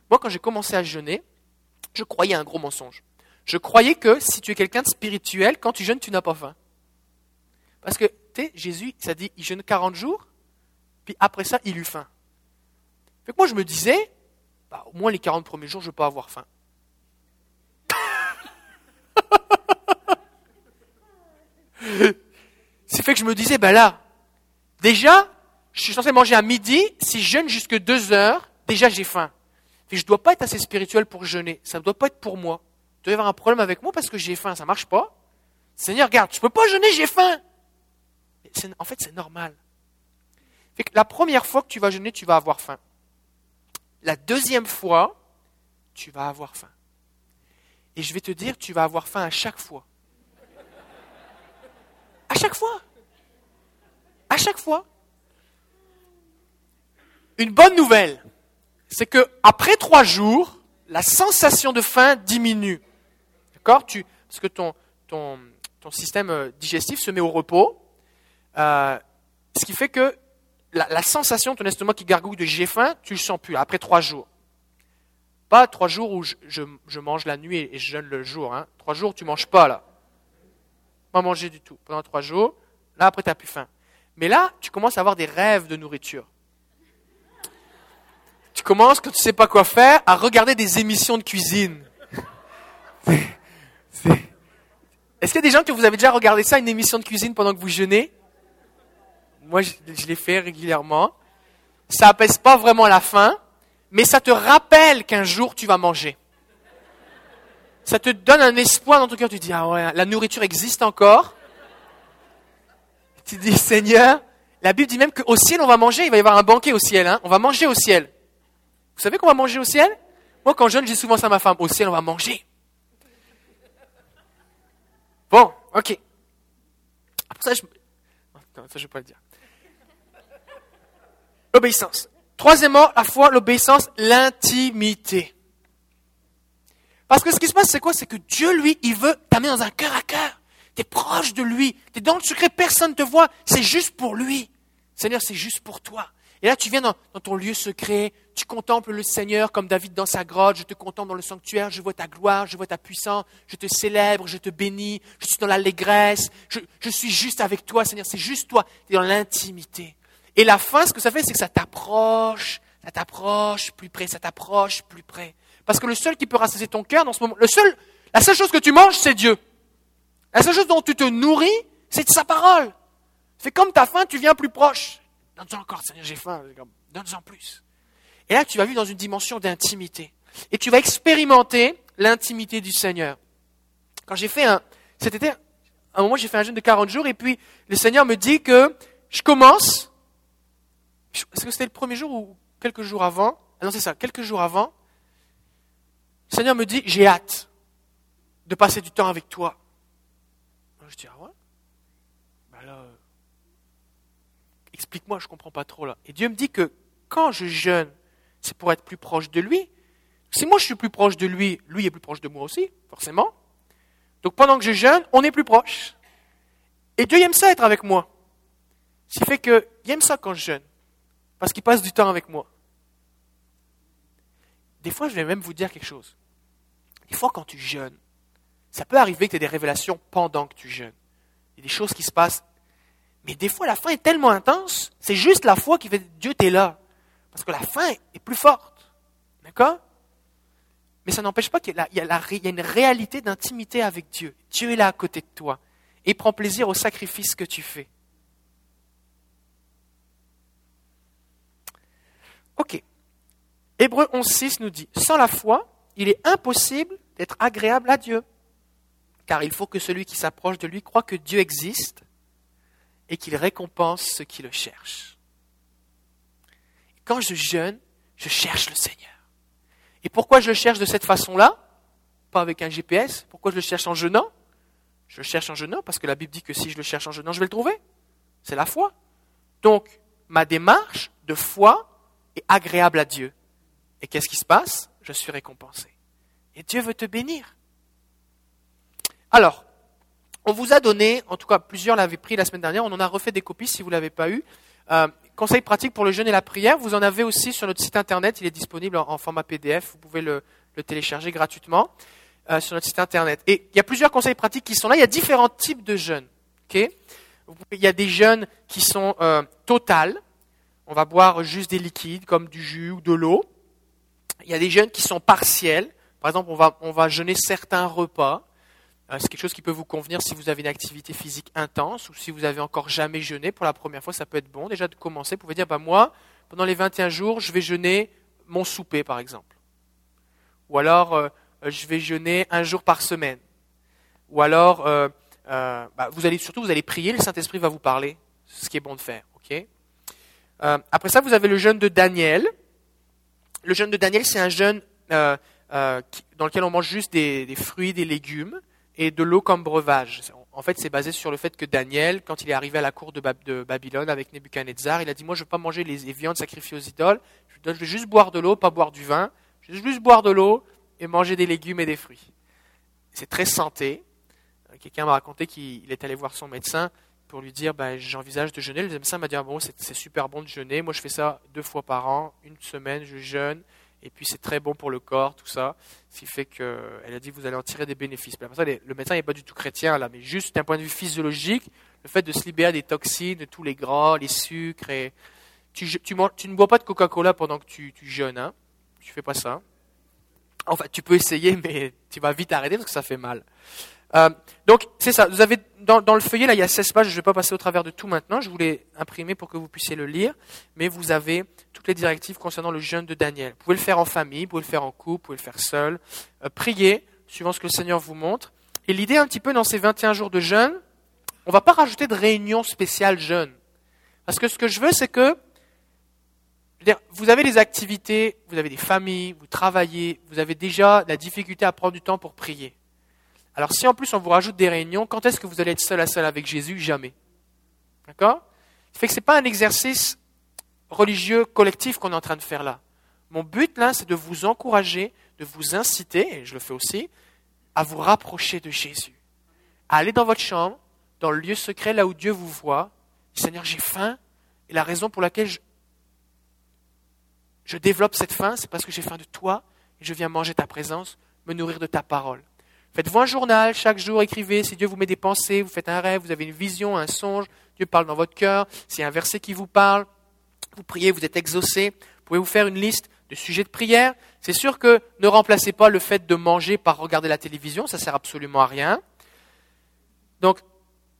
Moi, quand j'ai commencé à jeûner, je croyais à un gros mensonge. Je croyais que si tu es quelqu'un de spirituel, quand tu jeûnes, tu n'as pas faim. Parce que, tu sais, Jésus, ça dit, il jeûne 40 jours, puis après ça, il eut faim. Fait que moi, je me disais, bah, au moins les 40 premiers jours, je ne pas avoir faim. C'est fait que je me disais, ben là, déjà, je suis censé manger à midi, si je jeûne jusque deux heures, déjà j'ai faim. Et je ne dois pas être assez spirituel pour jeûner. Ça ne doit pas être pour moi. Tu dois avoir un problème avec moi parce que j'ai faim. Ça ne marche pas. Seigneur, regarde, je ne peux pas jeûner, j'ai faim. En fait, c'est normal. La première fois que tu vas jeûner, tu vas avoir faim. La deuxième fois, tu vas avoir faim. Et je vais te dire, tu vas avoir faim à chaque fois. À chaque fois. À chaque fois. Une bonne nouvelle, c'est que après trois jours, la sensation de faim diminue. D'accord? Parce que ton, système euh, digestif se met au repos. Euh, ce qui fait que la, sensation, ton estomac qui gargouille de j'ai faim, tu le sens plus après trois jours. Pas trois jours où je, je, mange la nuit et je jeûne le jour. Hein. Trois jours, tu manges pas là. Pas manger du tout. Pendant trois jours, là après tu n'as plus faim. Mais là, tu commences à avoir des rêves de nourriture tu commences, quand tu sais pas quoi faire, à regarder des émissions de cuisine. Est-ce qu'il y a des gens que vous avez déjà regardé ça, une émission de cuisine pendant que vous jeûnez? Moi, je, je l'ai fait régulièrement. Ça apaise pas vraiment la faim, mais ça te rappelle qu'un jour tu vas manger. Ça te donne un espoir dans ton cœur. Tu dis, ah ouais, la nourriture existe encore. Tu dis, Seigneur, la Bible dit même qu'au ciel, on va manger, il va y avoir un banquet au ciel. Hein. On va manger au ciel. Vous savez qu'on va manger au ciel? Moi, quand jeune, j'ai souvent ça à ma femme. Au ciel, on va manger. Bon, ok. Ça, je... Non, ça, je vais pas le dire. L'obéissance. Troisièmement, la foi, l'obéissance, l'intimité. Parce que ce qui se passe, c'est quoi? C'est que Dieu, lui, il veut t'amener dans un cœur à cœur. Tu es proche de lui. Tu es dans le secret, personne ne te voit. C'est juste pour lui. Seigneur, c'est juste pour toi. Et là, tu viens dans, ton lieu secret, tu contemples le Seigneur comme David dans sa grotte, je te contemple dans le sanctuaire, je vois ta gloire, je vois ta puissance, je te célèbre, je te bénis, je suis dans l'allégresse, je, je suis juste avec toi, Seigneur, c'est juste toi, tu es dans l'intimité. Et la fin, ce que ça fait, c'est que ça t'approche, ça t'approche plus près, ça t'approche plus près. Parce que le seul qui peut rassasier ton cœur dans ce moment, le seul, la seule chose que tu manges, c'est Dieu. La seule chose dont tu te nourris, c'est sa parole. C'est comme ta faim, tu viens plus proche. Donne-en encore, Seigneur, j'ai faim. Donne-en plus. Et là, tu vas vivre dans une dimension d'intimité. Et tu vas expérimenter l'intimité du Seigneur. Quand j'ai fait un, cet été, à un moment, j'ai fait un jeûne de 40 jours, et puis le Seigneur me dit que je commence, est-ce que c'était le premier jour ou quelques jours avant? Ah non, c'est ça, quelques jours avant. Le Seigneur me dit, j'ai hâte de passer du temps avec toi. Je dis, ah ouais? Ben là, explique-moi, je ne comprends pas trop là. Et Dieu me dit que quand je jeûne, c'est pour être plus proche de lui. Si moi je suis plus proche de lui, lui est plus proche de moi aussi, forcément. Donc pendant que je jeûne, on est plus proche. Et Dieu aime ça être avec moi. Ce qui fait qu'il aime ça quand je jeûne. Parce qu'il passe du temps avec moi. Des fois, je vais même vous dire quelque chose. Des fois, quand tu jeûnes, ça peut arriver que tu aies des révélations pendant que tu jeûnes. Il y a des choses qui se passent. Mais des fois, la fin est tellement intense, c'est juste la foi qui fait Dieu, t'es là. Parce que la faim est plus forte. D'accord? Mais ça n'empêche pas qu'il y, a une réalité d'intimité avec Dieu. Dieu est là à côté de toi et prend plaisir au sacrifice que tu fais. Ok. Hébreu 11.6 nous dit, sans la foi, il est impossible d'être agréable à Dieu. Car il faut que celui qui s'approche de lui croit que Dieu existe et qu'il récompense ceux qui le cherchent. Quand je jeûne, je cherche le Seigneur. Et pourquoi je le cherche de cette façon-là? Pas avec un GPS. Pourquoi je le cherche en jeûnant? Je le cherche en jeûnant parce que la Bible dit que si je le cherche en jeûnant, je vais le trouver. C'est la foi. Donc, ma démarche de foi est agréable à Dieu. Et qu'est-ce qui se passe? Je suis récompensé. Et Dieu veut te bénir. Alors, on vous a donné, en tout cas plusieurs l'avaient pris la semaine dernière, on en a refait des copies si vous ne l'avez pas eu. Euh, conseils pratiques pour le jeûne et la prière, vous en avez aussi sur notre site internet, il est disponible en, format PDF, vous pouvez le, télécharger gratuitement euh, sur notre site internet. Et il y a plusieurs conseils pratiques qui sont là, il y a différents types de jeûnes. il y a des jeûnes qui sont euh, totales, on va boire juste des liquides comme du jus ou de l'eau. Il y a des jeûnes qui sont partiels, par exemple on va, jeûner certains repas. Euh, c'est quelque chose qui peut vous convenir si vous avez une activité physique intense ou si vous avez encore jamais jeûné. Pour la première fois, ça peut être bon déjà de commencer. Vous pouvez dire, bah, moi, pendant les 21 jours, je vais jeûner mon souper, par exemple. Ou alors, euh, je vais jeûner un jour par semaine. Ou alors, euh, bah, vous allez surtout, vous allez prier, le Saint-Esprit va vous parler. C'est ce qui est bon de faire. ok? Après ça, vous avez le jeûne de Daniel. Le jeûne de Daniel, c'est un jeûne dans lequel on mange juste des fruits, des légumes et de l'eau comme breuvage. En fait, c'est basé sur le fait que Daniel, quand il est arrivé à la cour de, Babylone avec Nebuchadnezzar, il a dit Moi, je ne veux pas manger les, viandes sacrifiées aux idoles, je veux juste boire de l'eau, pas boire du vin. Je veux juste boire de l'eau et manger des légumes et des fruits. C'est très santé. Euh, quelqu'un m'a raconté qu'il est allé voir son médecin pour lui dire ben, J'envisage de jeûner. Le médecin m'a dit ah, bon, C'est super bon de jeûner. Moi, je fais ça deux fois par an, une semaine, je jeûne et puis c'est très bon pour le corps, tout ça. Ce qui fait qu'elle a dit vous allez en tirer des bénéfices. le médecin n'est pas du tout chrétien là, mais juste d'un point de vue physiologique, le fait de se libérer des toxines, de tous les gras, les sucres, et tu, ne bois pas de Coca-Cola pendant que tu, tu jeûnes, hein tu fais pas ça. Enfin, tu peux essayer, mais tu vas vite arrêter parce que ça fait mal. Euh, donc, c'est ça. Vous avez dans, le feuillet, là, il y a 16 pages. Je ne vais pas passer au travers de tout maintenant. Je voulais imprimer pour que vous puissiez le lire. Mais vous avez toutes les directives concernant le jeûne de Daniel. Vous pouvez le faire en famille, vous pouvez le faire en couple, vous pouvez le faire seul. Euh, priez, suivant ce que le Seigneur vous montre. Et l'idée, un petit peu, dans ces 21 jours de jeûne, on ne va pas rajouter de réunion spéciale jeûne. Parce que ce que je veux, c'est que vous avez des activités, vous avez des familles, vous travaillez, vous avez déjà la difficulté à prendre du temps pour prier. Alors si en plus on vous rajoute des réunions, quand est-ce que vous allez être seul à seul avec Jésus? Jamais. D'accord? Ce fait que ce n'est pas un exercice religieux collectif qu'on est en train de faire là. Mon but là, c'est de vous encourager, de vous inciter, et je le fais aussi, à vous rapprocher de Jésus. À aller dans votre chambre, dans le lieu secret, là où Dieu vous voit. Seigneur, j'ai faim, et la raison pour laquelle je, je développe cette faim, c'est parce que j'ai faim de toi et je viens manger ta présence, me nourrir de ta parole. Faites-vous un journal, chaque jour écrivez, si Dieu vous met des pensées, vous faites un rêve, vous avez une vision, un songe, Dieu parle dans votre cœur, s'il y a un verset qui vous parle, vous priez, vous êtes exaucé, vous pouvez vous faire une liste de sujets de prière. C'est sûr que ne remplacez pas le fait de manger par regarder la télévision, ça sert absolument à rien. Donc,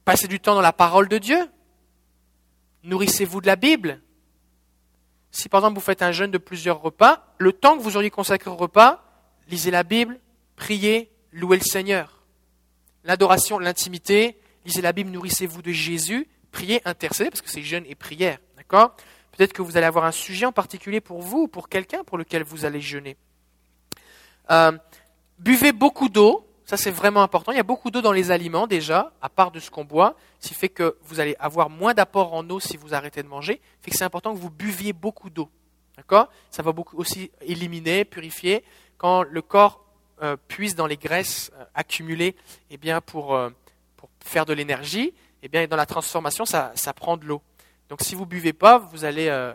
passez du temps dans la parole de Dieu. Nourrissez-vous de la Bible. Si par exemple vous faites un jeûne de plusieurs repas, le temps que vous auriez consacré au repas, lisez la Bible, priez, louez le Seigneur. L'adoration, l'intimité, lisez la Bible, nourrissez-vous de Jésus, priez, intercédez, parce que c'est jeûne et prière. D'accord? Peut-être que vous allez avoir un sujet en particulier pour vous ou pour quelqu'un pour lequel vous allez jeûner. Euh, buvez beaucoup d'eau, ça c'est vraiment important. Il y a beaucoup d'eau dans les aliments déjà, à part de ce qu'on boit, ce qui fait que vous allez avoir moins d'apport en eau si vous arrêtez de manger. Fait que c'est important que vous buviez beaucoup d'eau. D'accord? Ça va beaucoup aussi éliminer, purifier. Quand le corps euh, dans les graisses euh, accumulées eh bien, pour, pour faire de l'énergie, eh bien, dans la transformation, ça, ça prend de l'eau. Donc si vous buvez pas, vous allez, euh,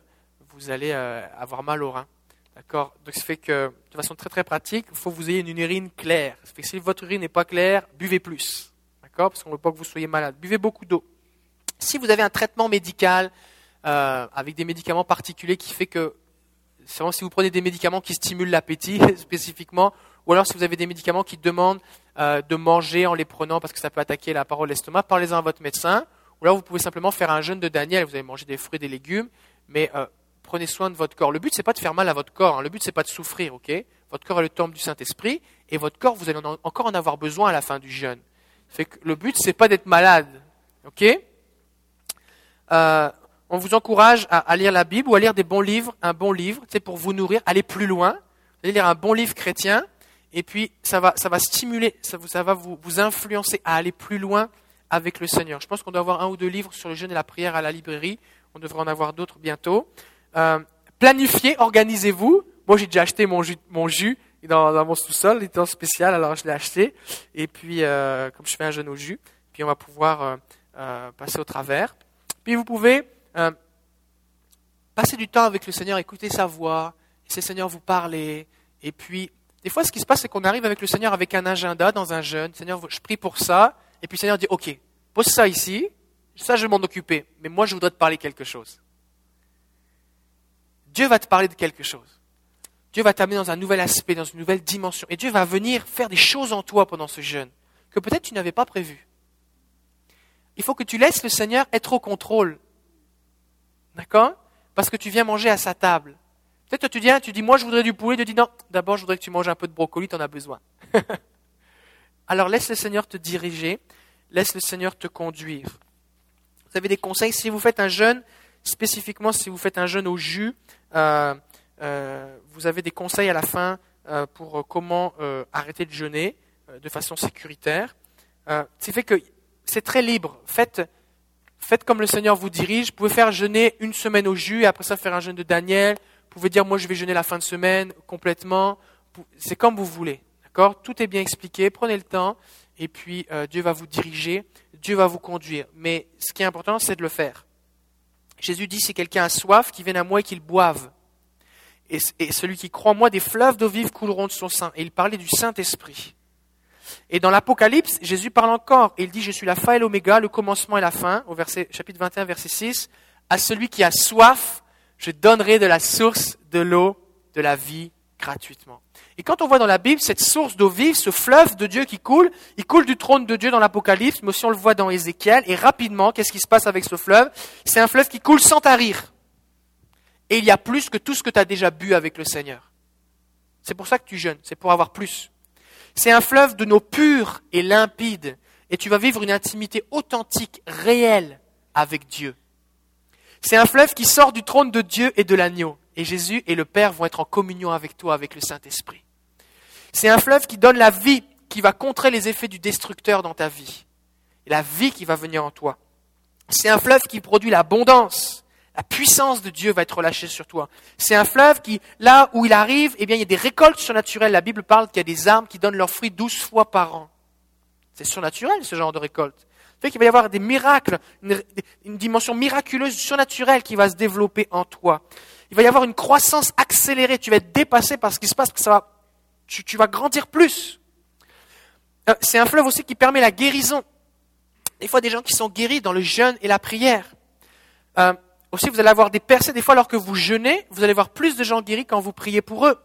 vous allez euh, avoir mal au rein. D'accord? Donc ça fait que, de façon très très pratique, il faut que vous ayez une urine claire. Ça fait que si votre urine n'est pas claire, buvez plus. D'accord? Parce qu'on ne veut pas que vous soyez malade. Buvez beaucoup d'eau. Si vous avez un traitement médical euh, avec des médicaments particuliers qui fait que, c'est si vous prenez des médicaments qui stimulent l'appétit spécifiquement, ou alors si vous avez des médicaments qui demandent de manger en les prenant parce que ça peut attaquer la parole, l'estomac, parlez-en à votre médecin. Ou là, vous pouvez simplement faire un jeûne de Daniel, vous allez manger des fruits des légumes, mais euh, prenez soin de votre corps. Le but, c'est pas de faire mal à votre corps, hein. le but, c'est pas de souffrir, ok? Votre corps est le temple du Saint-Esprit, et votre corps, vous allez encore en avoir besoin à la fin du jeûne. Le but, c'est pas d'être malade, ok? Euh, On vous encourage à, lire la Bible ou à lire des bons livres, un bon livre, c'est pour vous nourrir, aller plus loin. Vous allez lire un bon livre chrétien, et puis ça va, ça va stimuler, ça, ça va vous, vous influencer à aller plus loin avec le Seigneur. Je pense qu'on doit avoir un ou deux livres sur le jeûne et la prière à la librairie. On devrait en avoir d'autres bientôt. Euh, planifiez, organisez-vous. Moi, j'ai déjà acheté mon jus, mon jus dans, mon sous-sol, il était en spécial, alors je l'ai acheté. Et puis, euh, comme je fais un jeûne au jus, puis on va pouvoir euh, euh passer au travers. Puis vous pouvez euh, passer du temps avec le Seigneur, écouter sa voix, laisser le Seigneur vous parler. Et puis, des fois, ce qui se passe, c'est qu'on arrive avec le Seigneur avec un agenda dans un jeûne. Seigneur, je prie pour ça. Et puis le Seigneur dit, OK, pose ça ici, ça je vais m'en occuper, mais moi je voudrais te parler quelque chose. Dieu va te parler de quelque chose. Dieu va t'amener dans un nouvel aspect, dans une nouvelle dimension. Et Dieu va venir faire des choses en toi pendant ce jeûne que peut-être tu n'avais pas prévues. Il faut que tu laisses le Seigneur être au contrôle. D'accord? Parce que tu viens manger à sa table. Peut-être tu viens, tu dis, moi je voudrais du poulet, Dieu dit non, d'abord je voudrais que tu manges un peu de brocoli, tu en as besoin. Alors laisse le Seigneur te diriger, laisse le Seigneur te conduire. Vous avez des conseils? Si vous faites un jeûne, spécifiquement si vous faites un jeûne au jus, euh, euh, vous avez des conseils à la fin euh, pour comment arrêter de jeûner de façon sécuritaire. c'est fait que c'est très libre. Faites, faites comme le Seigneur vous dirige. Vous pouvez faire jeûner une semaine au jus et après ça faire un jeûne de Daniel. Vous pouvez dire moi je vais jeûner la fin de semaine complètement. C'est comme vous voulez. D'accord? Tout est bien expliqué, prenez le temps, et puis euh, Dieu va vous diriger, Dieu va vous conduire. Mais ce qui est important, c'est de le faire. Jésus dit, si quelqu'un a soif, qu'il vienne à moi et qu'il boive. Et, celui qui croit en moi, des fleuves d'eau vive couleront de son sein. Et il parlait du Saint-Esprit. Et dans l'Apocalypse, Jésus parle encore, il dit, je suis l'alpha et l'oméga, le commencement et la fin, au verset, chapitre 21, verset 6, à celui qui a soif, je donnerai de la source de l'eau de la vie gratuitement. Et quand on voit dans la Bible cette source d'eau vive, ce fleuve de Dieu qui coule, il coule du trône de Dieu dans l'Apocalypse, mais aussi on le voit dans Ézéchiel, et rapidement, qu'est-ce qui se passe avec ce fleuve? C'est un fleuve qui coule sans tarir. Et il y a plus que tout ce que tu as déjà bu avec le Seigneur. C'est pour ça que tu jeûnes, c'est pour avoir plus. C'est un fleuve de eau pure et limpide, et tu vas vivre une intimité authentique, réelle avec Dieu. C'est un fleuve qui sort du trône de Dieu et de l'agneau et Jésus et le Père vont être en communion avec toi, avec le Saint-Esprit. C'est un fleuve qui donne la vie, qui va contrer les effets du destructeur dans ta vie. La vie qui va venir en toi. C'est un fleuve qui produit l'abondance. La puissance de Dieu va être relâchée sur toi. C'est un fleuve qui, là où il arrive, eh bien, il y a des récoltes surnaturelles. La Bible parle qu'il y a des arbres qui donnent leurs fruits douze fois par an. C'est surnaturel, ce genre de récolte. Ça fait qu'il va y avoir des miracles, une, dimension miraculeuse, surnaturelle qui va se développer en toi. Il va y avoir une croissance accélérée. Tu vas être dépassé par ce qui se passe, que ça va, tu, vas grandir plus. Euh, c'est un fleuve aussi qui permet la guérison. Des fois, des gens qui sont guéris dans le jeûne et la prière. Euh, aussi, vous allez avoir des percées. Des fois, alors que vous jeûnez, vous allez voir plus de gens guéris quand vous priez pour eux.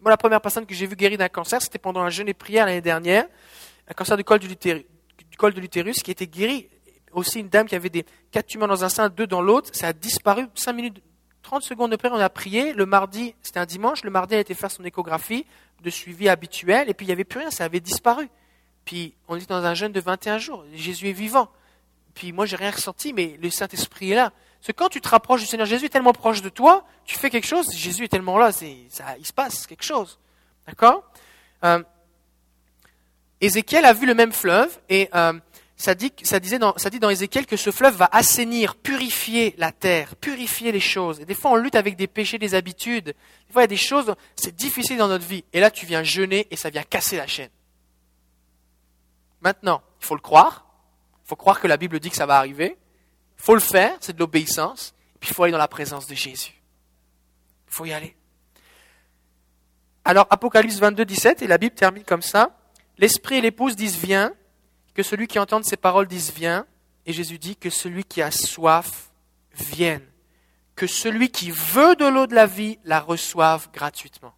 Moi, la première personne que j'ai vue guérie d'un cancer, c'était pendant un jeûne et prière l'année dernière. Un cancer du col de l'utérus qui était guéri. Aussi, une dame qui avait des quatre tumeurs dans un sein, deux dans l'autre. Ça a disparu. Cinq minutes, 30 secondes après, on a prié. Le mardi, c'était un dimanche. Le mardi, elle a été faire son échographie de suivi habituel. Et puis, il n'y avait plus rien. Ça avait disparu. Puis, on était dans un jeûne de 21 jours. Jésus est vivant. Puis, moi, j'ai rien ressenti, mais le Saint-Esprit est là. Parce que quand tu te rapproches du Seigneur Jésus, est tellement proche de toi, tu fais quelque chose, Jésus est tellement là, ça, il se passe quelque chose. D'accord? Euh, Ézéchiel a vu le même fleuve et euh, ça, dit, disait dans, ça dit dans Ézéchiel que ce fleuve va assainir, purifier la terre, purifier les choses. Et des fois, on lutte avec des péchés, des habitudes. Des fois, il y a des choses, c'est difficile dans notre vie. Et là, tu viens jeûner et ça vient casser la chaîne. Maintenant, il faut le croire. Il faut croire que la Bible dit que ça va arriver. Il faut le faire, c'est de l'obéissance. Puis, il faut aller dans la présence de Jésus. Il faut y aller. Alors, Apocalypse 22, 17, et la Bible termine comme ça. L'esprit et l'épouse disent viens, que celui qui entende ces paroles dise viens, et Jésus dit que celui qui a soif vienne, que celui qui veut de l'eau de la vie la reçoive gratuitement.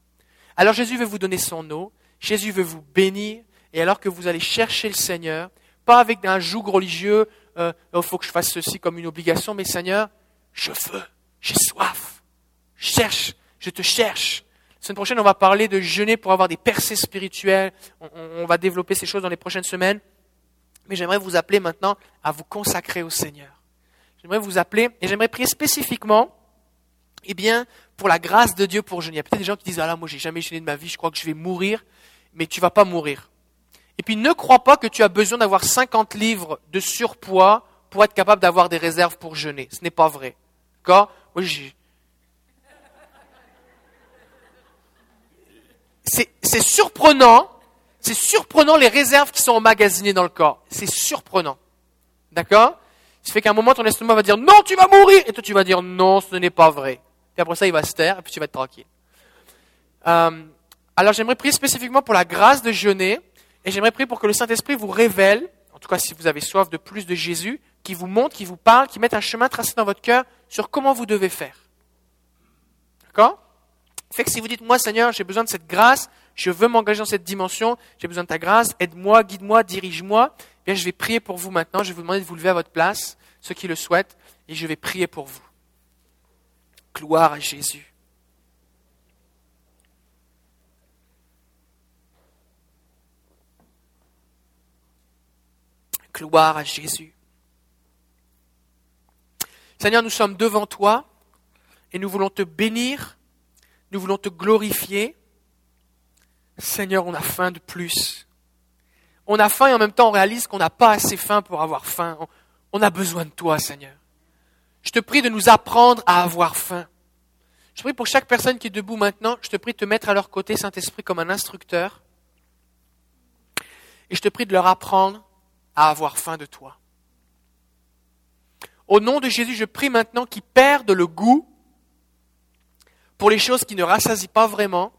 Alors Jésus veut vous donner son eau, Jésus veut vous bénir, et alors que vous allez chercher le Seigneur, pas avec un joug religieux, euh, oh, faut que je fasse ceci comme une obligation, mais Seigneur, je veux, j'ai soif, cherche, je te cherche, la semaine prochaine, on va parler de jeûner pour avoir des percées spirituelles. On, va développer ces choses dans les prochaines semaines. Mais j'aimerais vous appeler maintenant à vous consacrer au Seigneur. J'aimerais vous appeler et j'aimerais prier spécifiquement, eh bien, pour la grâce de Dieu pour jeûner. Il y a peut-être des gens qui disent, ah là, moi, j'ai jamais jeûné de ma vie, je crois que je vais mourir. Mais tu vas pas mourir. Et puis, ne crois pas que tu as besoin d'avoir 50 livres de surpoids pour être capable d'avoir des réserves pour jeûner. Ce n'est pas vrai. D'accord? C'est surprenant, c'est surprenant les réserves qui sont emmagasinées dans le corps. C'est surprenant. D'accord? Ça fait qu'à un moment, ton estomac va dire non, tu vas mourir Et toi, tu vas dire non, ce n'est pas vrai. Et après ça, il va se taire et puis tu vas être tranquille. Euh, alors, j'aimerais prier spécifiquement pour la grâce de jeûner et j'aimerais prier pour que le Saint-Esprit vous révèle, en tout cas si vous avez soif de plus de Jésus, qui vous montre, qui vous parle, qui mette un chemin tracé dans votre cœur sur comment vous devez faire. D'accord? Fait que si vous dites, moi Seigneur, j'ai besoin de cette grâce, je veux m'engager dans cette dimension, j'ai besoin de ta grâce, aide-moi, guide-moi, dirige-moi, eh bien je vais prier pour vous maintenant, je vais vous demander de vous lever à votre place, ceux qui le souhaitent, et je vais prier pour vous. Gloire à Jésus. Gloire à Jésus. Seigneur, nous sommes devant toi et nous voulons te bénir nous voulons te glorifier. Seigneur, on a faim de plus. On a faim et en même temps on réalise qu'on n'a pas assez faim pour avoir faim. On a besoin de toi, Seigneur. Je te prie de nous apprendre à avoir faim. Je prie pour chaque personne qui est debout maintenant, je te prie de te mettre à leur côté, Saint-Esprit, comme un instructeur. Et je te prie de leur apprendre à avoir faim de toi. Au nom de Jésus, je prie maintenant qu'ils perdent le goût pour les choses qui ne rassasient pas vraiment,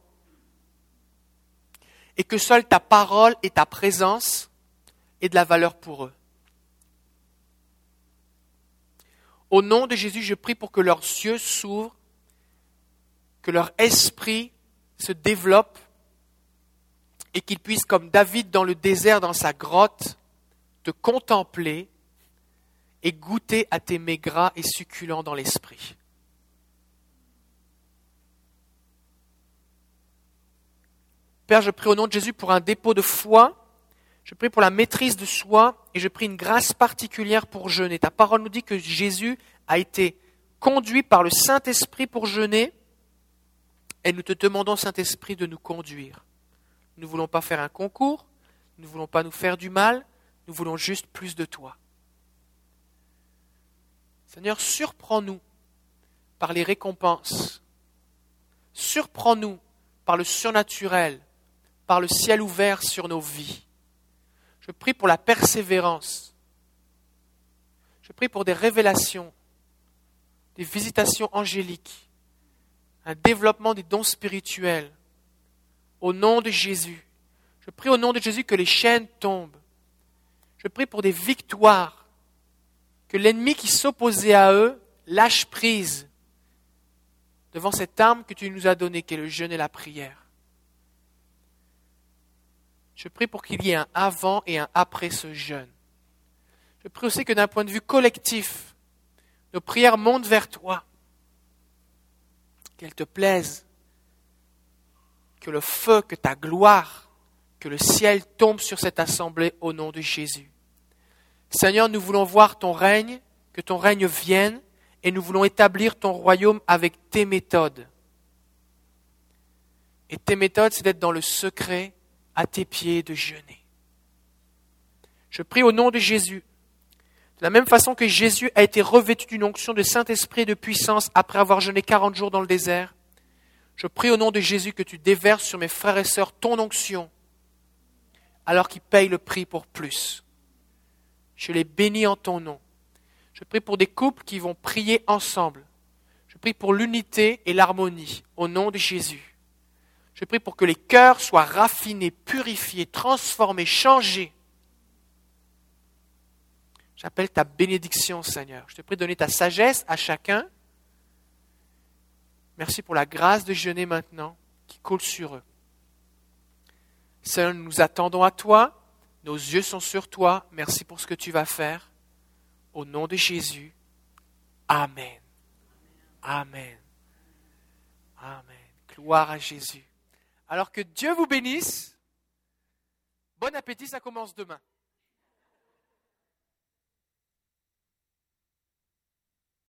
et que seule ta parole et ta présence aient de la valeur pour eux. Au nom de Jésus, je prie pour que leurs yeux s'ouvrent, que leur esprit se développe et qu'ils puissent, comme David dans le désert, dans sa grotte, te contempler et goûter à tes mets et succulents dans l'esprit. Père, je prie au nom de Jésus pour un dépôt de foi. Je prie pour la maîtrise de soi et je prie une grâce particulière pour jeûner. Ta parole nous dit que Jésus a été conduit par le Saint-Esprit pour jeûner et nous te demandons, Saint-Esprit, de nous conduire. Nous ne voulons pas faire un concours, nous ne voulons pas nous faire du mal, nous voulons juste plus de toi. Seigneur, surprends-nous par les récompenses. Surprends-nous par le surnaturel par le ciel ouvert sur nos vies. Je prie pour la persévérance. Je prie pour des révélations, des visitations angéliques, un développement des dons spirituels. Au nom de Jésus. Je prie au nom de Jésus que les chaînes tombent. Je prie pour des victoires. Que l'ennemi qui s'opposait à eux lâche prise devant cette arme que tu nous as donnée, qui est le jeûne et la prière. Je prie pour qu'il y ait un avant et un après ce jeûne. Je prie aussi que d'un point de vue collectif, nos prières montent vers toi, qu'elles te plaisent, que le feu, que ta gloire, que le ciel tombe sur cette assemblée au nom de Jésus. Seigneur, nous voulons voir ton règne, que ton règne vienne, et nous voulons établir ton royaume avec tes méthodes. Et tes méthodes, c'est d'être dans le secret, à tes pieds, de jeûner. Je prie au nom de Jésus de la même façon que Jésus a été revêtu d'une onction de Saint-Esprit et de puissance après avoir jeûné quarante jours dans le désert, je prie au nom de Jésus que tu déverses sur mes frères et sœurs ton onction, alors qu'ils payent le prix pour plus. Je les bénis en ton nom. Je prie pour des couples qui vont prier ensemble. Je prie pour l'unité et l'harmonie au nom de Jésus. Je prie pour que les cœurs soient raffinés, purifiés, transformés, changés J'appelle ta bénédiction, Seigneur. Je te prie de donner ta sagesse à chacun. Merci pour la grâce de jeûner maintenant qui coule sur eux. Seigneur, nous nous attendons à toi. Nos yeux sont sur toi. Merci pour ce que tu vas faire. Au nom de Jésus. Amen. Amen. Amen. Gloire à Jésus. Alors que Dieu vous bénisse. Bon appétit, ça commence demain.